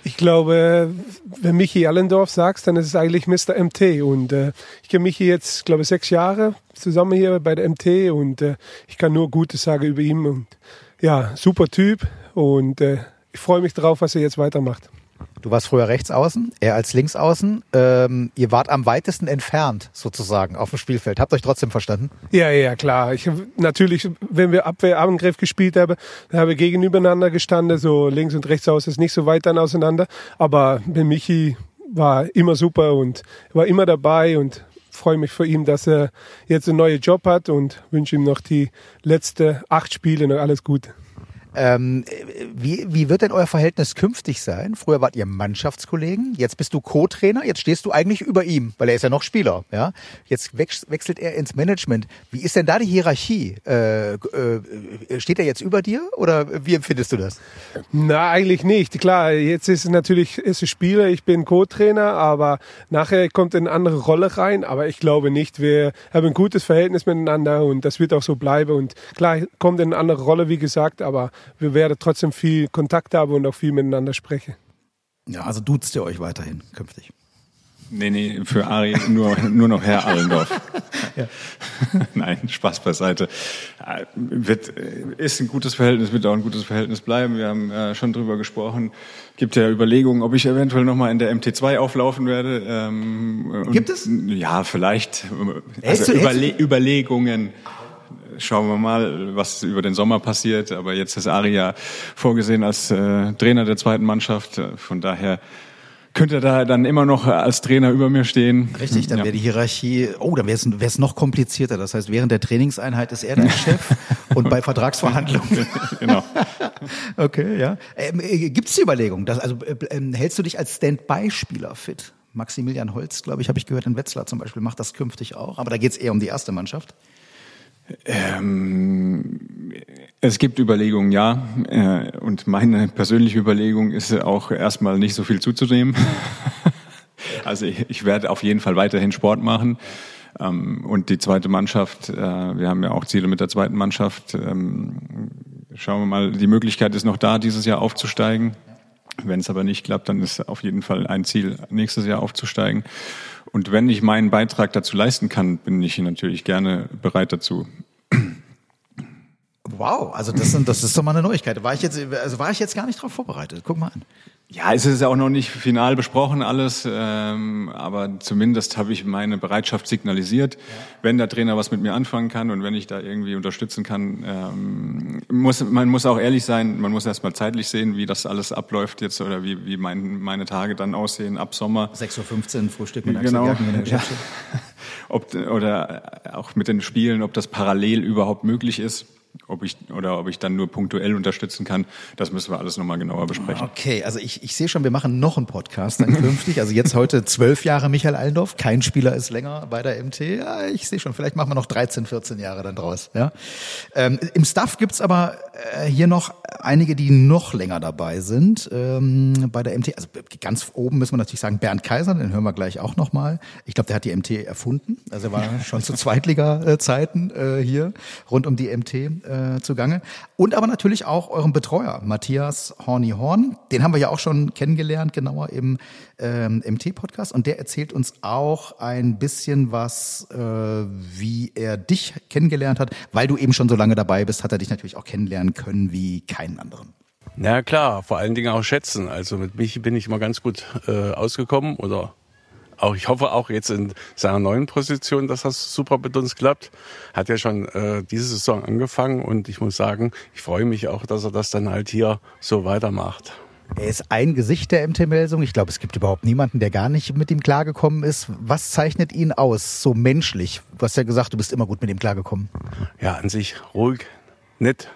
ich glaube, wenn Michi Allendorf sagst, dann ist es eigentlich Mr. MT. Und äh, ich kenne Michi jetzt, glaube ich, sechs Jahre zusammen hier bei der MT und äh, ich kann nur Gutes sagen über ihn. Und ja, super Typ und äh, ich freue mich darauf, was er jetzt weitermacht. Du warst früher rechts außen, er als links außen. Ähm, ihr wart am weitesten entfernt sozusagen auf dem Spielfeld. Habt euch trotzdem verstanden? Ja, ja, klar. Ich natürlich, wenn wir Abwehrangriff gespielt haben, dann haben wir gegenübereinander gestanden. So links und rechts außen ist nicht so weit dann auseinander. Aber mit Michi war immer super und war immer dabei und freue mich für ihn, dass er jetzt einen neuen Job hat und wünsche ihm noch die letzten acht Spiele noch alles Gute. Ähm, wie, wie wird denn euer Verhältnis künftig sein? Früher wart ihr Mannschaftskollegen, jetzt bist du Co-Trainer, jetzt stehst du eigentlich über ihm, weil er ist ja noch Spieler. Ja? Jetzt wechselt er ins Management. Wie ist denn da die Hierarchie? Äh, äh, steht er jetzt über dir oder wie empfindest du das? Na, eigentlich nicht. Klar, jetzt ist es natürlich ist es Spieler, ich bin Co-Trainer, aber nachher kommt eine andere Rolle rein. Aber ich glaube nicht, wir haben ein gutes Verhältnis miteinander und das wird auch so bleiben. Und klar, kommt eine andere Rolle, wie gesagt, aber wir werden trotzdem viel Kontakt haben und auch viel miteinander sprechen. Ja, also duzt ihr euch weiterhin künftig. Nee, nee, für Ari nur, nur noch Herr Allendorf. ja. Nein, Spaß beiseite. Äh, wird, äh, ist ein gutes Verhältnis, wird auch ein gutes Verhältnis bleiben. Wir haben äh, schon drüber gesprochen. Gibt ja Überlegungen, ob ich eventuell nochmal in der MT2 auflaufen werde. Ähm, Gibt es? Ja, vielleicht. Also Überle Überlegungen schauen wir mal, was über den Sommer passiert. Aber jetzt ist Aria vorgesehen als äh, Trainer der zweiten Mannschaft. Von daher könnte er da dann immer noch als Trainer über mir stehen. Richtig, dann ja. wäre die Hierarchie, oh, dann wäre es, noch komplizierter. Das heißt, während der Trainingseinheit ist er dein Chef und bei Vertragsverhandlungen. genau. okay, ja. Ähm, äh, Gibt es die Überlegung, dass, also äh, äh, hältst du dich als Standby-Spieler fit? Maximilian Holz, glaube ich, habe ich gehört, in Wetzlar zum Beispiel, macht das künftig auch. Aber da geht es eher um die erste Mannschaft. Ähm, es gibt Überlegungen, ja. Äh, und meine persönliche Überlegung ist auch erstmal nicht so viel zuzunehmen. also ich, ich, werde auf jeden Fall weiterhin Sport machen. Ähm, und die zweite Mannschaft, äh, wir haben ja auch Ziele mit der zweiten Mannschaft. Ähm, schauen wir mal, die Möglichkeit ist noch da, dieses Jahr aufzusteigen. Wenn es aber nicht klappt, dann ist auf jeden Fall ein Ziel, nächstes Jahr aufzusteigen. Und wenn ich meinen Beitrag dazu leisten kann, bin ich natürlich gerne bereit dazu. Wow, also das, sind, das ist doch mal eine Neuigkeit. War ich jetzt, also war ich jetzt gar nicht darauf vorbereitet. Guck mal an. Ja, es ist ja auch noch nicht final besprochen alles, ähm, aber zumindest habe ich meine Bereitschaft signalisiert. Ja. Wenn der Trainer was mit mir anfangen kann und wenn ich da irgendwie unterstützen kann, ähm, muss man muss auch ehrlich sein. Man muss erst mal zeitlich sehen, wie das alles abläuft jetzt oder wie, wie mein, meine Tage dann aussehen ab Sommer. 6.15 Uhr Frühstück mit genau. Axel Gerken in der ja. ob, oder auch mit den Spielen, ob das parallel überhaupt möglich ist. Ob ich oder ob ich dann nur punktuell unterstützen kann, das müssen wir alles nochmal genauer besprechen. Okay, also ich, ich sehe schon, wir machen noch einen Podcast dann künftig. Also jetzt heute zwölf Jahre Michael Allendorf, kein Spieler ist länger bei der MT. Ja, ich sehe schon, vielleicht machen wir noch 13, 14 Jahre dann draus. Ja. Ähm, Im Staff gibt's aber äh, hier noch einige, die noch länger dabei sind ähm, bei der MT. Also ganz oben müssen wir natürlich sagen, Bernd Kaiser, den hören wir gleich auch nochmal. Ich glaube, der hat die MT erfunden. Also er war schon zu Zweitliga-Zeiten äh, hier rund um die MT äh, zugange. Und aber natürlich auch euren Betreuer, Matthias Horny Horn. Den haben wir ja auch schon kennengelernt, genauer im ähm, MT-Podcast. Und der erzählt uns auch ein bisschen was, äh, wie er dich kennengelernt hat. Weil du eben schon so lange dabei bist, hat er dich natürlich auch kennenlernen können wie keinen anderen. Na klar, vor allen Dingen auch schätzen. Also mit Michi bin ich immer ganz gut äh, ausgekommen oder auch ich hoffe auch jetzt in seiner neuen Position, dass das super mit uns klappt. Hat ja schon äh, diese Saison angefangen und ich muss sagen, ich freue mich auch, dass er das dann halt hier so weitermacht. Er ist ein Gesicht der MT-Melsung. Ich glaube, es gibt überhaupt niemanden, der gar nicht mit ihm klargekommen ist. Was zeichnet ihn aus, so menschlich? Du hast ja gesagt, du bist immer gut mit ihm klargekommen. Ja, an sich ruhig, nett.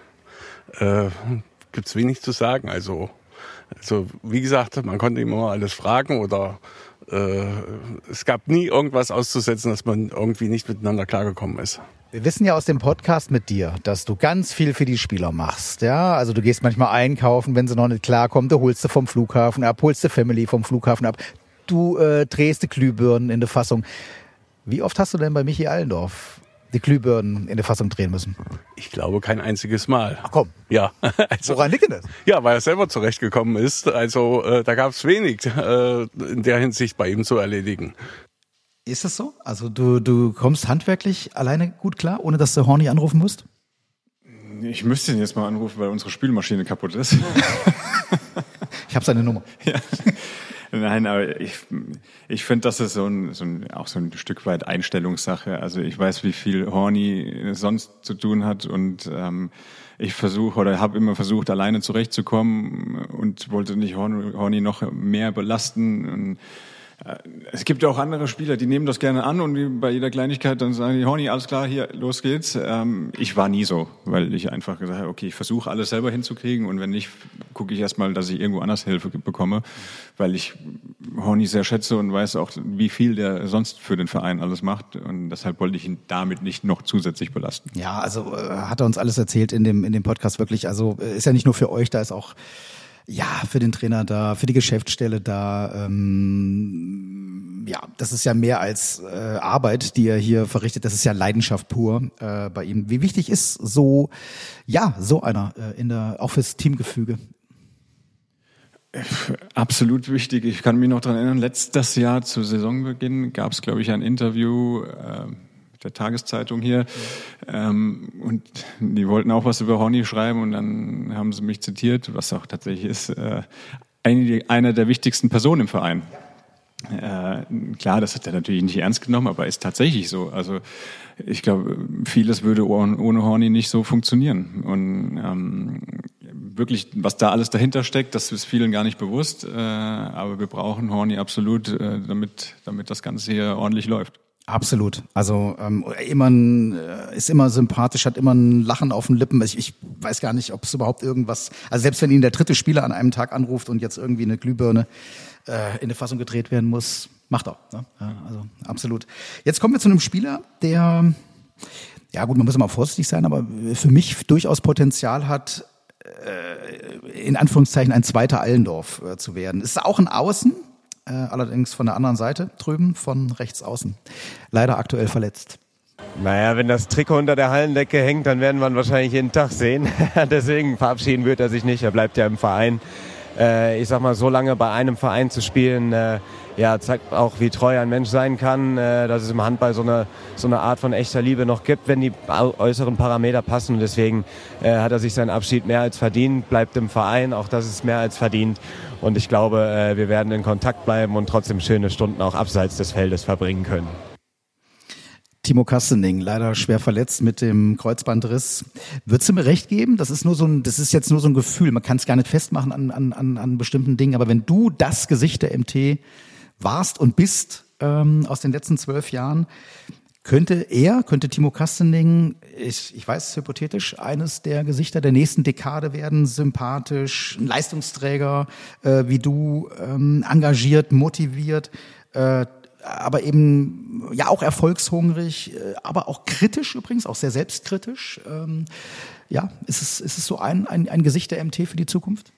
Äh, gibt's wenig zu sagen. Also, also wie gesagt, man konnte immer alles fragen oder äh, es gab nie irgendwas auszusetzen, dass man irgendwie nicht miteinander klargekommen ist. Wir wissen ja aus dem Podcast mit dir, dass du ganz viel für die Spieler machst. Ja, also du gehst manchmal einkaufen, wenn sie noch nicht klarkommen, du holst sie vom Flughafen ab, holst die Family vom Flughafen ab, du äh, drehst die Glühbirnen in der Fassung. Wie oft hast du denn bei Michi Allendorf die Glühbirnen in der Fassung drehen müssen? Ich glaube kein einziges Mal. Ach komm. Ja. Also, Woran liegt denn das? Ja, weil er selber zurechtgekommen ist. Also äh, da gab es wenig äh, in der Hinsicht bei ihm zu erledigen. Ist das so? Also du, du kommst handwerklich alleine gut klar, ohne dass du Horny anrufen musst? Ich müsste ihn jetzt mal anrufen, weil unsere Spülmaschine kaputt ist. ich habe seine Nummer. Ja. Nein, aber ich, ich finde, das ist so ein, so ein, auch so ein Stück weit Einstellungssache. Also ich weiß, wie viel Horny sonst zu tun hat und ähm, ich versuche oder habe immer versucht, alleine zurechtzukommen und wollte nicht Horny noch mehr belasten. Und es gibt ja auch andere Spieler, die nehmen das gerne an und bei jeder Kleinigkeit dann sagen die, Horny, alles klar, hier, los geht's. Ähm, ich war nie so, weil ich einfach gesagt habe, okay, ich versuche alles selber hinzukriegen und wenn nicht, gucke ich erstmal, dass ich irgendwo anders Hilfe bekomme, weil ich Horny sehr schätze und weiß auch, wie viel der sonst für den Verein alles macht und deshalb wollte ich ihn damit nicht noch zusätzlich belasten. Ja, also äh, hat er uns alles erzählt in dem, in dem Podcast wirklich. Also äh, ist ja nicht nur für euch, da ist auch ja, für den Trainer da, für die Geschäftsstelle da. Ähm, ja, das ist ja mehr als äh, Arbeit, die er hier verrichtet. Das ist ja Leidenschaft pur äh, bei ihm. Wie wichtig ist so, ja, so einer äh, in der auch fürs Teamgefüge? Absolut wichtig. Ich kann mich noch daran erinnern, letztes Jahr zu Saisonbeginn gab es, glaube ich, ein Interview. Der Tageszeitung hier. Ähm, und die wollten auch was über Horny schreiben und dann haben sie mich zitiert, was auch tatsächlich ist, äh, einer der wichtigsten Personen im Verein. Äh, klar, das hat er natürlich nicht ernst genommen, aber ist tatsächlich so. Also ich glaube, vieles würde ohne Horny nicht so funktionieren. Und ähm, wirklich, was da alles dahinter steckt, das ist vielen gar nicht bewusst. Äh, aber wir brauchen Horny absolut, äh, damit, damit das Ganze hier ordentlich läuft. Absolut. Also ähm, immer ein, äh, ist immer sympathisch, hat immer ein Lachen auf den Lippen. Ich, ich weiß gar nicht, ob es überhaupt irgendwas. Also selbst wenn ihn der dritte Spieler an einem Tag anruft und jetzt irgendwie eine Glühbirne äh, in eine Fassung gedreht werden muss, macht er. Ne? Ja, also absolut. Jetzt kommen wir zu einem Spieler, der ja gut, man muss immer vorsichtig sein, aber für mich durchaus Potenzial hat, äh, in Anführungszeichen ein zweiter Allendorf äh, zu werden. Ist auch ein Außen, äh, allerdings von der anderen Seite drüben, von rechts außen. Leider aktuell verletzt. Naja, wenn das Trikot unter der Hallendecke hängt, dann werden wir ihn wahrscheinlich jeden Tag sehen. Deswegen verabschieden wird er sich nicht, er bleibt ja im Verein. Äh, ich sag mal, so lange bei einem Verein zu spielen, äh, ja, zeigt auch, wie treu ein Mensch sein kann, äh, dass es im Handball so eine, so eine Art von echter Liebe noch gibt, wenn die äußeren Parameter passen. Und deswegen äh, hat er sich seinen Abschied mehr als verdient, bleibt im Verein, auch das ist mehr als verdient. Und ich glaube, äh, wir werden in Kontakt bleiben und trotzdem schöne Stunden auch abseits des Feldes verbringen können. Timo Kastening, leider schwer verletzt mit dem Kreuzbandriss. Würdest du mir recht geben? Das ist nur so ein, das ist jetzt nur so ein Gefühl. Man kann es gar nicht festmachen an, an, an, an bestimmten Dingen. Aber wenn du das Gesicht der MT warst und bist ähm, aus den letzten zwölf Jahren, Könnte er, könnte Timo Kastening, ich, ich weiß hypothetisch, eines der Gesichter der nächsten Dekade werden, sympathisch, ein Leistungsträger äh, wie du, ähm, engagiert, motiviert, äh, aber eben ja auch erfolgshungrig, äh, aber auch kritisch übrigens, auch sehr selbstkritisch. Ähm, ja, ist es, ist es so ein, ein, ein Gesicht der MT für die Zukunft?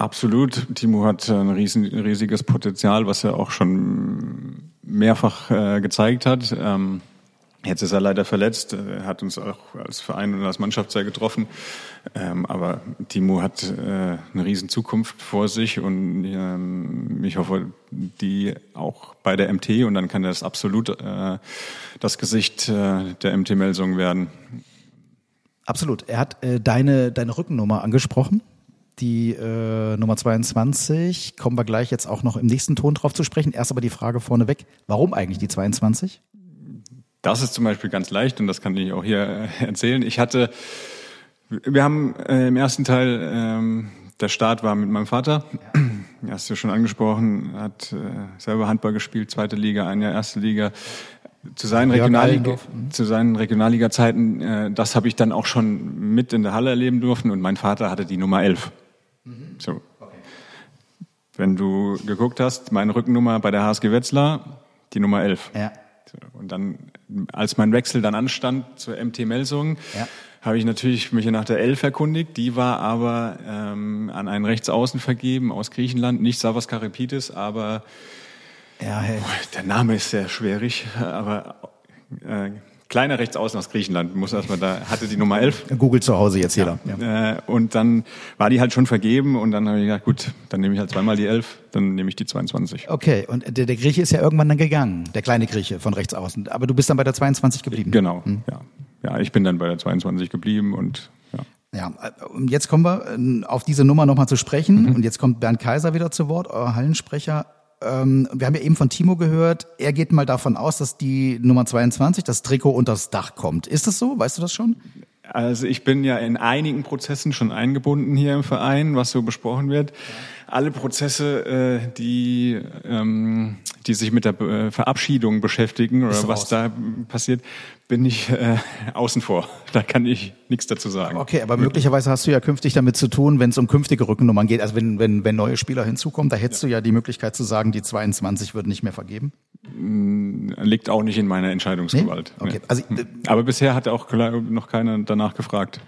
Absolut. Timo hat ein riesen, riesiges Potenzial, was er auch schon mehrfach äh, gezeigt hat. Ähm, jetzt ist er leider verletzt. Er hat uns auch als Verein und als Mannschaft sehr getroffen. Ähm, aber Timo hat äh, eine riesen Zukunft vor sich und ähm, ich hoffe, die auch bei der MT und dann kann das absolut äh, das Gesicht äh, der MT Melsung werden. Absolut. Er hat äh, deine, deine Rückennummer angesprochen die äh, Nummer 22. Kommen wir gleich jetzt auch noch im nächsten Ton drauf zu sprechen. Erst aber die Frage vorneweg, warum eigentlich die 22? Das ist zum Beispiel ganz leicht und das kann ich auch hier äh, erzählen. Ich hatte, wir haben äh, im ersten Teil, ähm, der Start war mit meinem Vater. Ja. Hast du ja schon angesprochen, hat äh, selber Handball gespielt, zweite Liga, ein Jahr erste Liga zu seinen, Regionalliga, mhm. zu seinen Regionalliga-Zeiten, äh, das habe ich dann auch schon mit in der Halle erleben dürfen und mein Vater hatte die Nummer 11. Mhm. So. Okay. Wenn du geguckt hast, meine Rückennummer bei der HSG Wetzlar, die Nummer 11. Ja. Und dann, als mein Wechsel dann anstand zur MT Melsungen, ja. habe ich natürlich mich nach der 11 erkundigt. Die war aber ähm, an einen Rechtsaußen vergeben aus Griechenland, nicht Savas Karipitis, aber ja, hey. Der Name ist sehr schwierig, aber äh, kleiner Rechtsaußen aus Griechenland, muss erstmal da, hatte die Nummer 11. Google zu Hause jetzt jeder. Ja. ja. Äh, und dann war die halt schon vergeben und dann habe ich gedacht, gut, dann nehme ich halt zweimal die 11, dann nehme ich die 22. Okay, und der, der Grieche ist ja irgendwann dann gegangen, der kleine Grieche von Rechtsaußen. Aber du bist dann bei der 22 geblieben. Genau, hm. ja. Ja, ich bin dann bei der 22 geblieben und ja. Ja, und jetzt kommen wir äh, auf diese Nummer nochmal zu sprechen. Mhm. Und jetzt kommt Bernd Kaiser wieder zu Wort, euer Hallensprecher ähm, wir haben ja eben von Timo gehört, er geht mal davon aus, dass die Nummer 22, das Trikot unter das Dach kommt. Ist das so? Weißt du das schon? Also ich bin ja in einigen Prozessen schon eingebunden hier im Verein, was so besprochen wird. Alle Prozesse, äh, die, ähm, die sich mit der äh, Verabschiedung beschäftigen oder was da passiert, bin ich äh, außen vor. Da kann ich nichts dazu sagen. Okay, aber möglicherweise hast du ja künftig damit zu tun, wenn es um künftige Rückennummern geht. Also wenn, wenn, wenn neue Spieler hinzukommen, da hättest ja. du ja die Möglichkeit zu sagen, die 22 wird nicht mehr vergeben. Liegt auch nicht in meiner Entscheidungsgewalt. Nee? Okay. Also, äh, aber bisher hat auch noch keiner danach gefragt.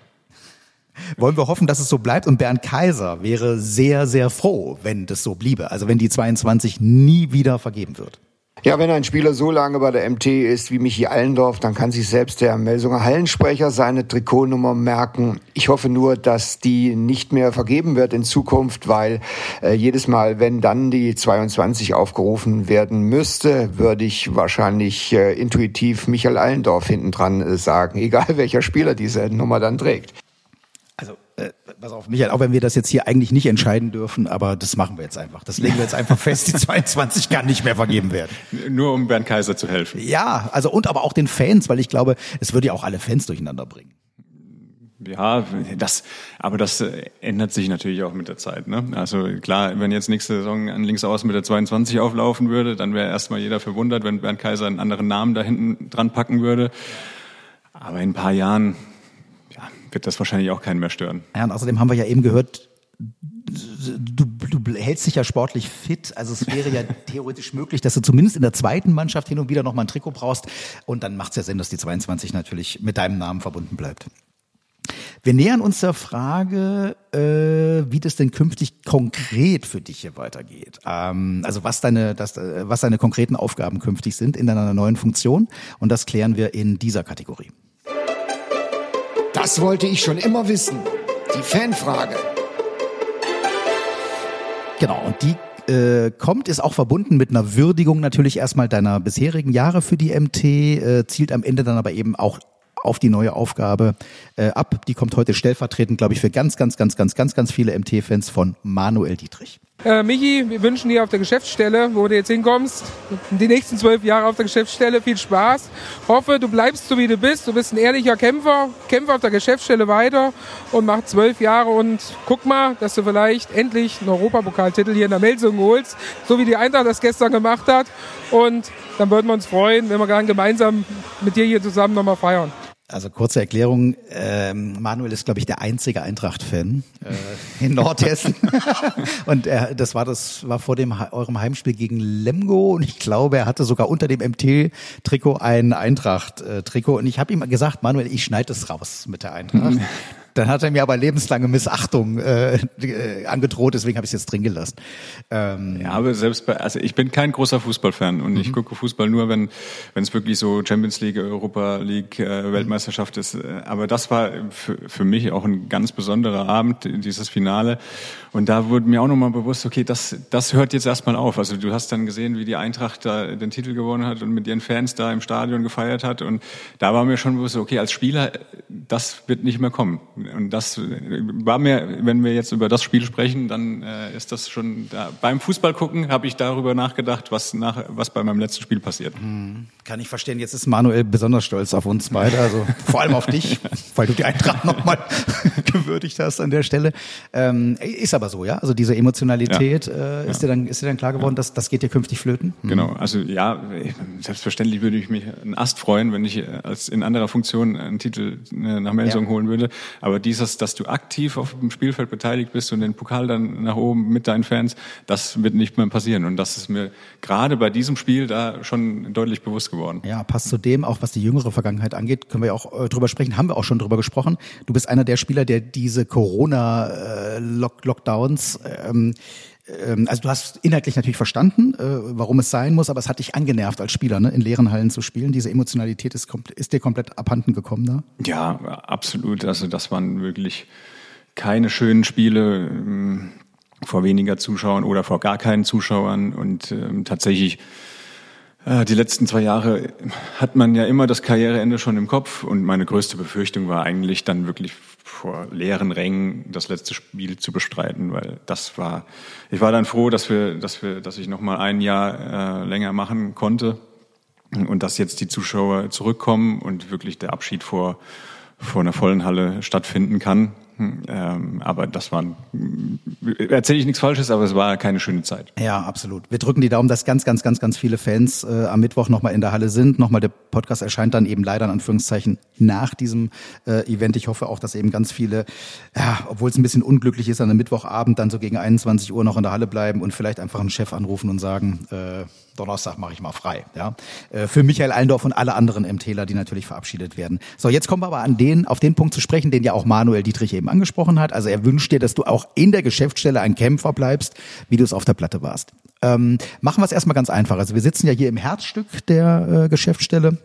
Wollen wir hoffen, dass es so bleibt. Und Bernd Kaiser wäre sehr, sehr froh, wenn das so bliebe. Also wenn die 22 nie wieder vergeben wird. Ja, wenn ein Spieler so lange bei der MT ist wie Michi Allendorf, dann kann sich selbst der Melsunger Hallensprecher seine Trikotnummer merken. Ich hoffe nur, dass die nicht mehr vergeben wird in Zukunft, weil äh, jedes Mal, wenn dann die 22 aufgerufen werden müsste, würde ich wahrscheinlich äh, intuitiv Michael Allendorf hinten dran äh, sagen, egal welcher Spieler diese Nummer dann trägt. Pass auf, Michael, auch wenn wir das jetzt hier eigentlich nicht entscheiden dürfen, aber das machen wir jetzt einfach. Das legen wir jetzt einfach fest, die 22 kann nicht mehr vergeben werden. Nur um Bernd Kaiser zu helfen. Ja, also und aber auch den Fans, weil ich glaube, es würde ja auch alle Fans durcheinander bringen. Ja, das, aber das äh, ändert sich natürlich auch mit der Zeit. Ne? Also klar, wenn jetzt nächste Saison an links aus mit der 22 auflaufen würde, dann wäre erstmal jeder verwundert, wenn Bernd Kaiser einen anderen Namen da hinten dran packen würde. Aber in ein paar Jahren wird das wahrscheinlich auch keinen mehr stören. Ja, und außerdem haben wir ja eben gehört, du, du hältst dich ja sportlich fit. Also es wäre ja theoretisch möglich, dass du zumindest in der zweiten Mannschaft hin und wieder noch mal ein Trikot brauchst. Und dann macht es ja Sinn, dass die 22 natürlich mit deinem Namen verbunden bleibt. Wir nähern uns der Frage, äh, wie das denn künftig konkret für dich hier weitergeht. Ähm, also was deine, das, äh, was deine konkreten Aufgaben künftig sind in deiner neuen Funktion. Und das klären wir in dieser Kategorie. Das wollte ich schon immer wissen. Die Fanfrage. Genau, und die äh, kommt, ist auch verbunden mit einer Würdigung natürlich erstmal deiner bisherigen Jahre für die MT, äh, zielt am Ende dann aber eben auch auf die neue Aufgabe äh, ab. Die kommt heute stellvertretend, glaube ich, für ganz, ganz, ganz, ganz, ganz, ganz viele MT-Fans von Manuel Dietrich. Äh, Michi, wir wünschen dir auf der Geschäftsstelle, wo du jetzt hinkommst, die nächsten zwölf Jahre auf der Geschäftsstelle viel Spaß. Hoffe, du bleibst so wie du bist. Du bist ein ehrlicher Kämpfer. Kämpfe auf der Geschäftsstelle weiter und mach zwölf Jahre und guck mal, dass du vielleicht endlich einen Europapokaltitel hier in der Melsung holst, so wie die Eintracht das gestern gemacht hat. Und dann würden wir uns freuen, wenn wir gerne gemeinsam mit dir hier zusammen nochmal feiern. Also kurze Erklärung, ähm, Manuel ist, glaube ich, der einzige Eintracht-Fan äh, in Nordhessen. und er, das war das war vor dem eurem Heimspiel gegen Lemgo und ich glaube, er hatte sogar unter dem MT-Trikot ein Eintracht-Trikot. Und ich habe ihm gesagt, Manuel, ich schneide es raus mit der Eintracht. Dann hat er mir aber lebenslange Missachtung äh, äh, angedroht, deswegen habe ich es jetzt drin gelassen. Ähm, ja, aber selbst bei, also ich bin kein großer Fußballfan und mhm. ich gucke Fußball nur, wenn wenn es wirklich so Champions League, Europa League, äh, Weltmeisterschaft ist. Aber das war für, für mich auch ein ganz besonderer Abend, dieses Finale. Und da wurde mir auch nochmal bewusst, okay, das, das hört jetzt erstmal auf. Also du hast dann gesehen, wie die Eintracht da den Titel gewonnen hat und mit ihren Fans da im Stadion gefeiert hat. Und da war mir schon bewusst, okay, als Spieler, das wird nicht mehr kommen. Und das war mir, wenn wir jetzt über das Spiel sprechen, dann äh, ist das schon da. Beim Fußball gucken habe ich darüber nachgedacht, was nach, was bei meinem letzten Spiel passiert. Hm, kann ich verstehen. Jetzt ist Manuel besonders stolz auf uns beide, also vor allem auf dich, weil du die Eintracht nochmal gewürdigt hast an der Stelle. Ähm, ist aber so, ja. Also diese Emotionalität ja. äh, ist ja. dir dann ist dir dann klar geworden, dass das geht dir künftig flöten. Hm. Genau. Also ja, selbstverständlich würde ich mich einen Ast freuen, wenn ich als in anderer Funktion einen Titel äh, nach Melsung ja. holen würde. Aber aber dieses, dass du aktiv auf dem Spielfeld beteiligt bist und den Pokal dann nach oben mit deinen Fans, das wird nicht mehr passieren. Und das ist mir gerade bei diesem Spiel da schon deutlich bewusst geworden. Ja, passt zu dem, auch was die jüngere Vergangenheit angeht, können wir ja auch äh, drüber sprechen, haben wir auch schon drüber gesprochen. Du bist einer der Spieler, der diese Corona-Lockdowns äh, ähm, also du hast inhaltlich natürlich verstanden, äh, warum es sein muss, aber es hat dich angenervt als Spieler, ne, in leeren Hallen zu spielen. Diese Emotionalität ist, ist dir komplett abhanden gekommen da? Ja, absolut. Also das waren wirklich keine schönen Spiele ähm, vor weniger Zuschauern oder vor gar keinen Zuschauern und ähm, tatsächlich die letzten zwei Jahre hat man ja immer das Karriereende schon im Kopf und meine größte Befürchtung war eigentlich dann wirklich vor leeren Rängen das letzte Spiel zu bestreiten, weil das war, ich war dann froh, dass wir, dass wir, dass ich noch mal ein Jahr äh, länger machen konnte und dass jetzt die Zuschauer zurückkommen und wirklich der Abschied vor vor einer vollen Halle stattfinden kann. Ähm, aber das war, erzähle ich nichts Falsches, aber es war keine schöne Zeit. Ja, absolut. Wir drücken die Daumen, dass ganz, ganz, ganz, ganz viele Fans äh, am Mittwoch nochmal in der Halle sind. Nochmal der Podcast erscheint dann eben leider in Anführungszeichen nach diesem äh, Event. Ich hoffe auch, dass eben ganz viele, ja, obwohl es ein bisschen unglücklich ist, an einem Mittwochabend dann so gegen 21 Uhr noch in der Halle bleiben und vielleicht einfach einen Chef anrufen und sagen, äh, Donnerstag mache ich mal frei. Ja, äh, für Michael Allendorf und alle anderen MTler, die natürlich verabschiedet werden. So, jetzt kommen wir aber an den, auf den Punkt zu sprechen, den ja auch Manuel Dietrich eben angesprochen hat. Also er wünscht dir, dass du auch in der Geschäftsstelle ein Kämpfer bleibst, wie du es auf der Platte warst. Ähm, machen wir es erstmal ganz einfach. Also wir sitzen ja hier im Herzstück der äh, Geschäftsstelle.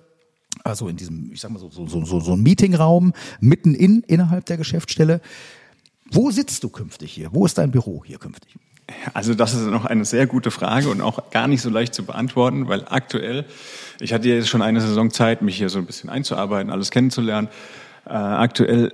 Also in diesem, ich sag mal so, so, so, so ein Meetingraum mitten in, innerhalb der Geschäftsstelle. Wo sitzt du künftig hier? Wo ist dein Büro hier künftig? Also das ist noch eine sehr gute Frage und auch gar nicht so leicht zu beantworten, weil aktuell, ich hatte jetzt schon eine Saison Zeit, mich hier so ein bisschen einzuarbeiten, alles kennenzulernen. Äh, aktuell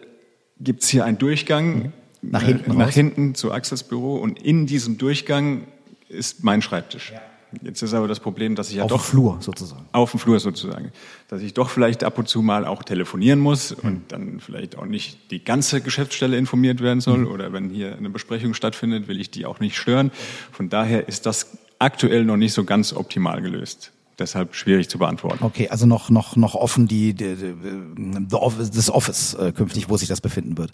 gibt's hier einen Durchgang nach hinten, äh, nach hinten zu Axels Büro und in diesem Durchgang ist mein Schreibtisch. Ja. Jetzt ist aber das Problem, dass ich ja auf doch dem Flur sozusagen. Auf dem Flur sozusagen, dass ich doch vielleicht ab und zu mal auch telefonieren muss mhm. und dann vielleicht auch nicht die ganze Geschäftsstelle informiert werden soll mhm. oder wenn hier eine Besprechung stattfindet, will ich die auch nicht stören. Von daher ist das aktuell noch nicht so ganz optimal gelöst. Deshalb schwierig zu beantworten. Okay, also noch noch noch offen die, die, die Office, das Office äh, künftig, wo sich das befinden wird.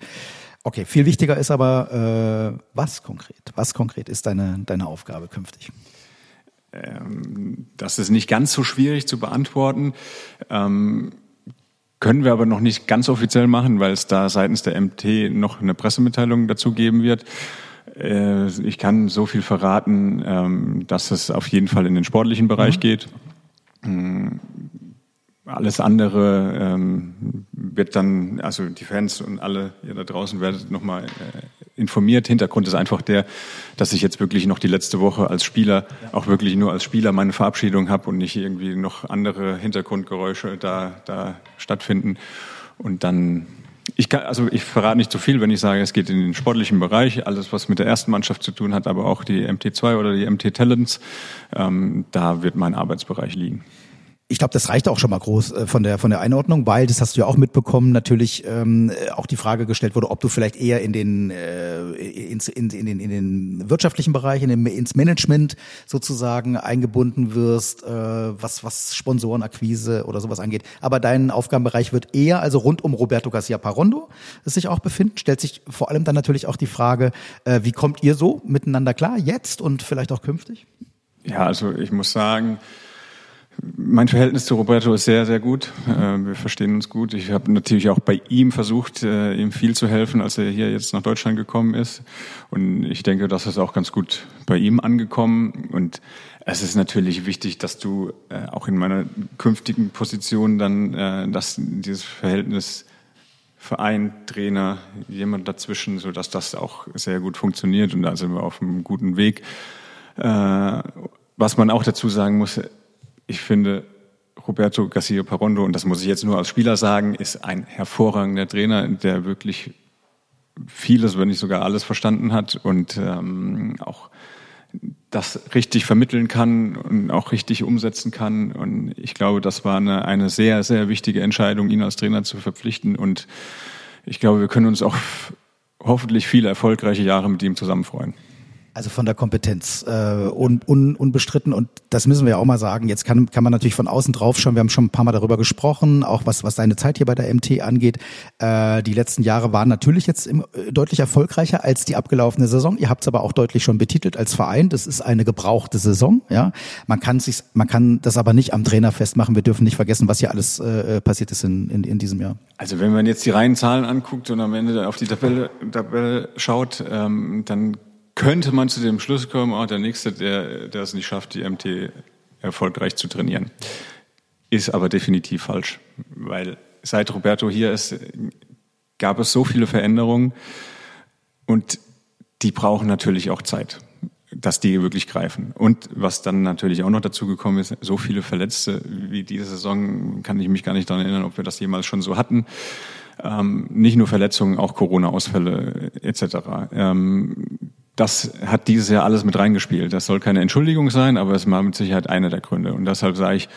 Okay, viel wichtiger ist aber äh, was konkret? Was konkret ist deine deine Aufgabe künftig? Ähm, das ist nicht ganz so schwierig zu beantworten. Ähm, können wir aber noch nicht ganz offiziell machen, weil es da seitens der MT noch eine Pressemitteilung dazu geben wird. Äh, ich kann so viel verraten, ähm, dass es auf jeden Fall in den sportlichen Bereich mhm. geht. Alles andere ähm, wird dann, also die Fans und alle ihr da draußen werdet nochmal äh, informiert. Hintergrund ist einfach der, dass ich jetzt wirklich noch die letzte Woche als Spieler, auch wirklich nur als Spieler meine Verabschiedung habe und nicht irgendwie noch andere Hintergrundgeräusche da, da stattfinden. Und dann ich kann, also ich verrate nicht zu viel, wenn ich sage, es geht in den sportlichen Bereich, alles was mit der ersten Mannschaft zu tun hat, aber auch die MT2 oder die MT Talents, ähm, da wird mein Arbeitsbereich liegen ich glaube, das reicht auch schon mal groß äh, von der von der Einordnung, weil das hast du ja auch mitbekommen, natürlich ähm, auch die Frage gestellt wurde, ob du vielleicht eher in den äh, ins, in, in, den in den wirtschaftlichen Bereich, in den, ins Management sozusagen eingebunden wirst, äh, was was Sponsorenakquise oder sowas angeht. Aber dein Aufgabenbereich wird eher also rund um Roberto Garcia Parondo sich auch befinden. Stellt sich vor allem dann natürlich auch die Frage, äh, wie kommt ihr so miteinander klar jetzt und vielleicht auch künftig? Ja, also ich muss sagen mein Verhältnis zu Roberto ist sehr, sehr gut. Äh, wir verstehen uns gut. Ich habe natürlich auch bei ihm versucht, äh, ihm viel zu helfen, als er hier jetzt nach Deutschland gekommen ist. Und ich denke, das ist auch ganz gut bei ihm angekommen. Und es ist natürlich wichtig, dass du äh, auch in meiner künftigen Position dann, dass dieses Verhältnis Verein, Trainer, jemand dazwischen, so dass das auch sehr gut funktioniert. Und da sind wir auf einem guten Weg. Was man auch dazu sagen muss, ich finde, Roberto Garcia Parondo, und das muss ich jetzt nur als Spieler sagen, ist ein hervorragender Trainer, der wirklich vieles, wenn nicht sogar alles verstanden hat und ähm, auch das richtig vermitteln kann und auch richtig umsetzen kann. Und ich glaube, das war eine, eine sehr, sehr wichtige Entscheidung, ihn als Trainer zu verpflichten. Und ich glaube, wir können uns auch hoffentlich viele erfolgreiche Jahre mit ihm zusammen freuen. Also von der Kompetenz äh, un, un, unbestritten und das müssen wir ja auch mal sagen. Jetzt kann, kann man natürlich von außen drauf schauen. Wir haben schon ein paar Mal darüber gesprochen, auch was, was deine Zeit hier bei der MT angeht. Äh, die letzten Jahre waren natürlich jetzt im, äh, deutlich erfolgreicher als die abgelaufene Saison. Ihr habt es aber auch deutlich schon betitelt als Verein. Das ist eine gebrauchte Saison. Ja, man kann sich, man kann das aber nicht am Trainer festmachen. Wir dürfen nicht vergessen, was hier alles äh, passiert ist in, in, in diesem Jahr. Also wenn man jetzt die reinen Zahlen anguckt und am Ende auf die Tabelle, Tabelle schaut, ähm, dann könnte man zu dem Schluss kommen, auch der Nächste, der, der es nicht schafft, die MT erfolgreich zu trainieren. Ist aber definitiv falsch, weil seit Roberto hier ist, gab es so viele Veränderungen und die brauchen natürlich auch Zeit, dass die wirklich greifen. Und was dann natürlich auch noch dazu gekommen ist, so viele Verletzte wie diese Saison, kann ich mich gar nicht daran erinnern, ob wir das jemals schon so hatten. Ähm, nicht nur Verletzungen, auch Corona-Ausfälle etc. Ähm, das hat dieses Jahr alles mit reingespielt. Das soll keine Entschuldigung sein, aber es war mit Sicherheit einer der Gründe. Und deshalb sage ich,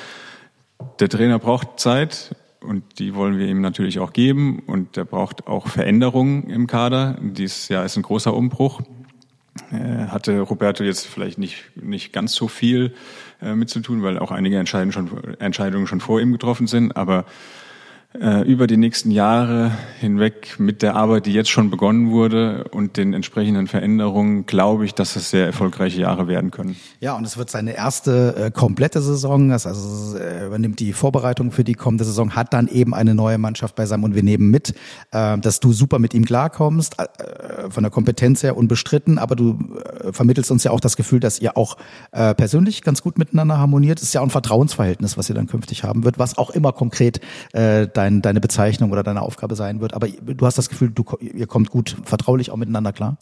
der Trainer braucht Zeit und die wollen wir ihm natürlich auch geben. Und der braucht auch Veränderungen im Kader. Dieses Jahr ist ein großer Umbruch. Äh, hatte Roberto jetzt vielleicht nicht, nicht ganz so viel äh, mit zu tun, weil auch einige Entscheidungen schon, Entscheidungen schon vor ihm getroffen sind. Aber äh, über die nächsten Jahre hinweg mit der Arbeit, die jetzt schon begonnen wurde und den entsprechenden Veränderungen, glaube ich, dass es sehr erfolgreiche Jahre werden können. Ja, und es wird seine erste äh, komplette Saison. Das also er übernimmt die Vorbereitung für die kommende Saison, hat dann eben eine neue Mannschaft beisammen und wir nehmen mit, äh, dass du super mit ihm klarkommst, äh, von der Kompetenz her unbestritten, aber du äh, vermittelst uns ja auch das Gefühl, dass ihr auch äh, persönlich ganz gut miteinander harmoniert. Das ist ja auch ein Vertrauensverhältnis, was ihr dann künftig haben wird, was auch immer konkret äh, dein, deine Bezeichnung oder deine Aufgabe sein wird. Aber du hast das Gefühl, du, ihr kommt gut vertraulich auch miteinander klar?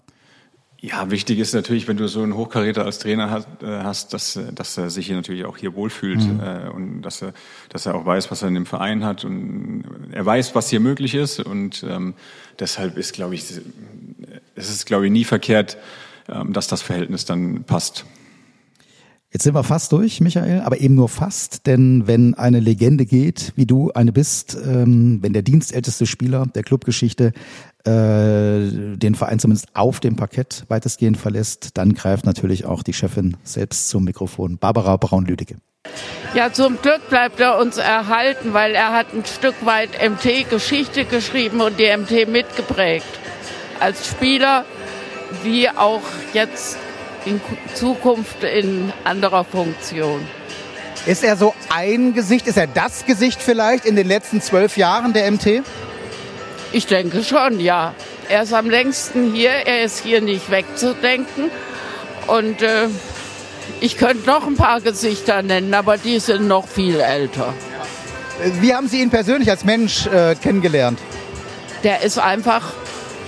Ja, wichtig ist natürlich, wenn du so einen Hochkaräter als Trainer hast, äh, hast dass, dass er sich hier natürlich auch hier wohlfühlt mhm. äh, und dass er, dass er auch weiß, was er in dem Verein hat und er weiß, was hier möglich ist und ähm, deshalb ist, glaube ich, es ist, glaube ich, nie verkehrt, ähm, dass das Verhältnis dann passt. Jetzt sind wir fast durch, Michael, aber eben nur fast, denn wenn eine Legende geht, wie du eine bist, ähm, wenn der dienstälteste Spieler der Clubgeschichte äh, den Verein zumindest auf dem Parkett weitestgehend verlässt, dann greift natürlich auch die Chefin selbst zum Mikrofon, Barbara Braun-Lüdecke. Ja, zum Glück bleibt er uns erhalten, weil er hat ein Stück weit MT-Geschichte geschrieben und die MT mitgeprägt. Als Spieler wie auch jetzt in Zukunft in anderer Funktion. Ist er so ein Gesicht, ist er das Gesicht vielleicht in den letzten zwölf Jahren der MT? Ich denke schon, ja. Er ist am längsten hier, er ist hier nicht wegzudenken. Und äh, ich könnte noch ein paar Gesichter nennen, aber die sind noch viel älter. Wie haben Sie ihn persönlich als Mensch äh, kennengelernt? Der ist einfach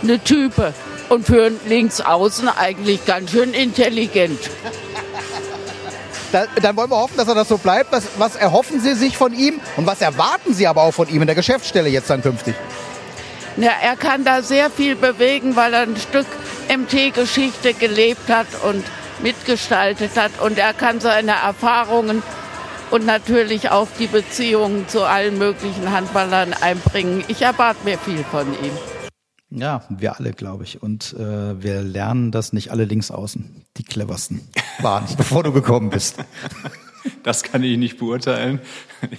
eine Type und für Linksaußen eigentlich ganz schön intelligent. Da, dann wollen wir hoffen, dass er das so bleibt. Was, was erhoffen Sie sich von ihm und was erwarten Sie aber auch von ihm in der Geschäftsstelle jetzt dann künftig? Ja, er kann da sehr viel bewegen, weil er ein Stück MT-Geschichte gelebt hat und mitgestaltet hat. Und er kann seine Erfahrungen und natürlich auch die Beziehungen zu allen möglichen Handballern einbringen. Ich erwarte mir viel von ihm. Ja, wir alle, glaube ich. Und äh, wir lernen, dass nicht alle links außen die cleversten waren, bevor du gekommen bist. Das kann ich nicht beurteilen.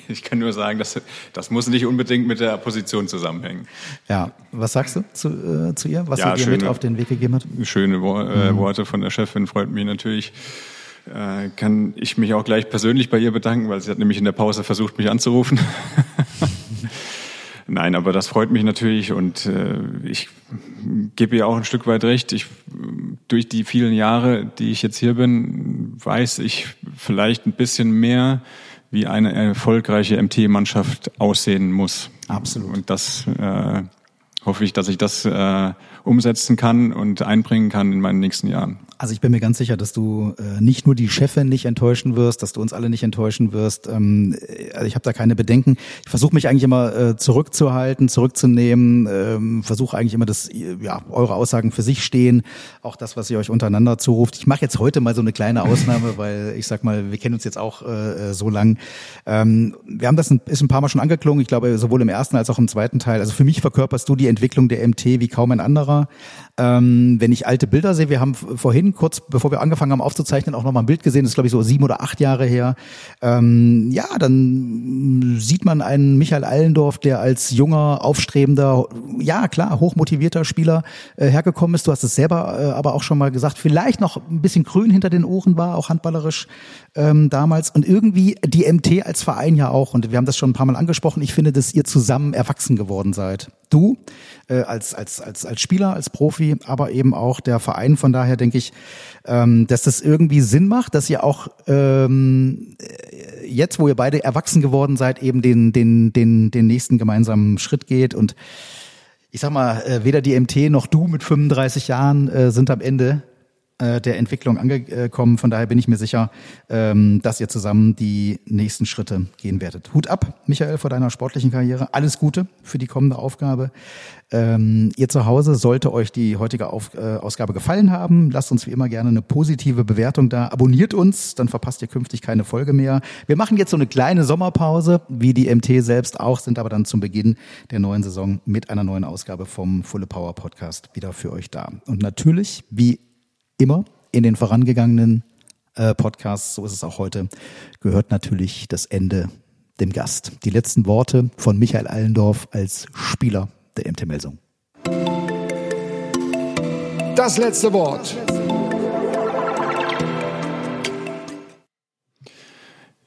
Ich kann nur sagen, dass, das muss nicht unbedingt mit der Position zusammenhängen. Ja, was sagst du zu, äh, zu ihr, was ja, sie dir mit auf den Weg gegeben hat? Schöne Wo äh, mhm. Worte von der Chefin, freut mich natürlich. Äh, kann ich mich auch gleich persönlich bei ihr bedanken, weil sie hat nämlich in der Pause versucht, mich anzurufen. Nein, aber das freut mich natürlich und äh, ich gebe ihr auch ein Stück weit recht. Ich, durch die vielen Jahre, die ich jetzt hier bin, weiß ich vielleicht ein bisschen mehr, wie eine erfolgreiche MT-Mannschaft aussehen muss. Absolut. Und das äh, hoffe ich, dass ich das äh, umsetzen kann und einbringen kann in meinen nächsten Jahren. Also ich bin mir ganz sicher, dass du äh, nicht nur die Chefin nicht enttäuschen wirst, dass du uns alle nicht enttäuschen wirst. Ähm, also ich habe da keine Bedenken. Ich versuche mich eigentlich immer äh, zurückzuhalten, zurückzunehmen. Ähm, versuche eigentlich immer, dass ja eure Aussagen für sich stehen, auch das, was ihr euch untereinander zuruft. Ich mache jetzt heute mal so eine kleine Ausnahme, weil ich sag mal, wir kennen uns jetzt auch äh, äh, so lang. Ähm, wir haben das ein, ist ein paar Mal schon angeklungen. Ich glaube, sowohl im ersten als auch im zweiten Teil. Also für mich verkörperst du die Entwicklung der MT wie kaum ein anderer. Ähm, wenn ich alte Bilder sehe, wir haben vorhin kurz bevor wir angefangen haben aufzuzeichnen, auch noch mal ein Bild gesehen, das ist glaube ich so sieben oder acht Jahre her. Ähm, ja, dann sieht man einen Michael Allendorf, der als junger, aufstrebender, ja klar, hochmotivierter Spieler äh, hergekommen ist. Du hast es selber äh, aber auch schon mal gesagt, vielleicht noch ein bisschen grün hinter den Ohren war, auch handballerisch ähm, damals. Und irgendwie die MT als Verein ja auch. Und wir haben das schon ein paar Mal angesprochen. Ich finde, dass ihr zusammen erwachsen geworden seid. Du äh, als, als, als, als Spieler, als Profi, aber eben auch der Verein. Von daher denke ich, ähm, dass das irgendwie Sinn macht, dass ihr auch ähm, jetzt, wo ihr beide erwachsen geworden seid, eben den, den, den, den nächsten gemeinsamen Schritt geht und ich sag mal, äh, weder die MT noch du mit 35 Jahren äh, sind am Ende äh, der Entwicklung angekommen. Von daher bin ich mir sicher, ähm, dass ihr zusammen die nächsten Schritte gehen werdet. Hut ab, Michael, vor deiner sportlichen Karriere. Alles Gute für die kommende Aufgabe. Ähm, ihr zu Hause sollte euch die heutige äh, Ausgabe gefallen haben. Lasst uns wie immer gerne eine positive Bewertung da. Abonniert uns, dann verpasst ihr künftig keine Folge mehr. Wir machen jetzt so eine kleine Sommerpause, wie die MT selbst auch, sind aber dann zum Beginn der neuen Saison mit einer neuen Ausgabe vom Fulle Power Podcast wieder für euch da. Und natürlich, wie immer in den vorangegangenen äh, Podcasts, so ist es auch heute, gehört natürlich das Ende dem Gast. Die letzten Worte von Michael Allendorf als Spieler der MT Melsung. Das letzte Wort.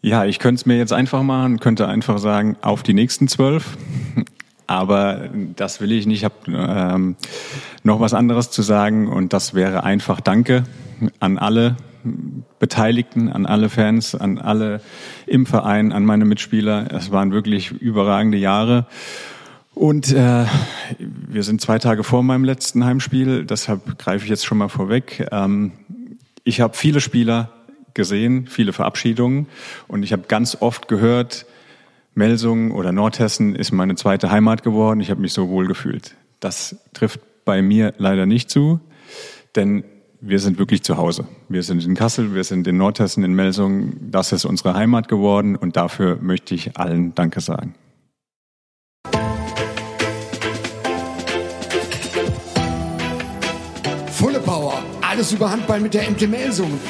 Ja, ich könnte es mir jetzt einfach machen, könnte einfach sagen, auf die nächsten zwölf. Aber das will ich nicht. Ich habe ähm, noch was anderes zu sagen und das wäre einfach Danke an alle Beteiligten, an alle Fans, an alle im Verein, an meine Mitspieler. Es waren wirklich überragende Jahre. Und äh, wir sind zwei Tage vor meinem letzten Heimspiel, deshalb greife ich jetzt schon mal vorweg. Ähm, ich habe viele Spieler gesehen, viele Verabschiedungen und ich habe ganz oft gehört, Melsungen oder Nordhessen ist meine zweite Heimat geworden. Ich habe mich so wohl gefühlt. Das trifft bei mir leider nicht zu, denn wir sind wirklich zu Hause. Wir sind in Kassel, wir sind in Nordhessen, in Melsungen. Das ist unsere Heimat geworden und dafür möchte ich allen Danke sagen. Fulle Power, alles über Handball mit der MT Melsungen.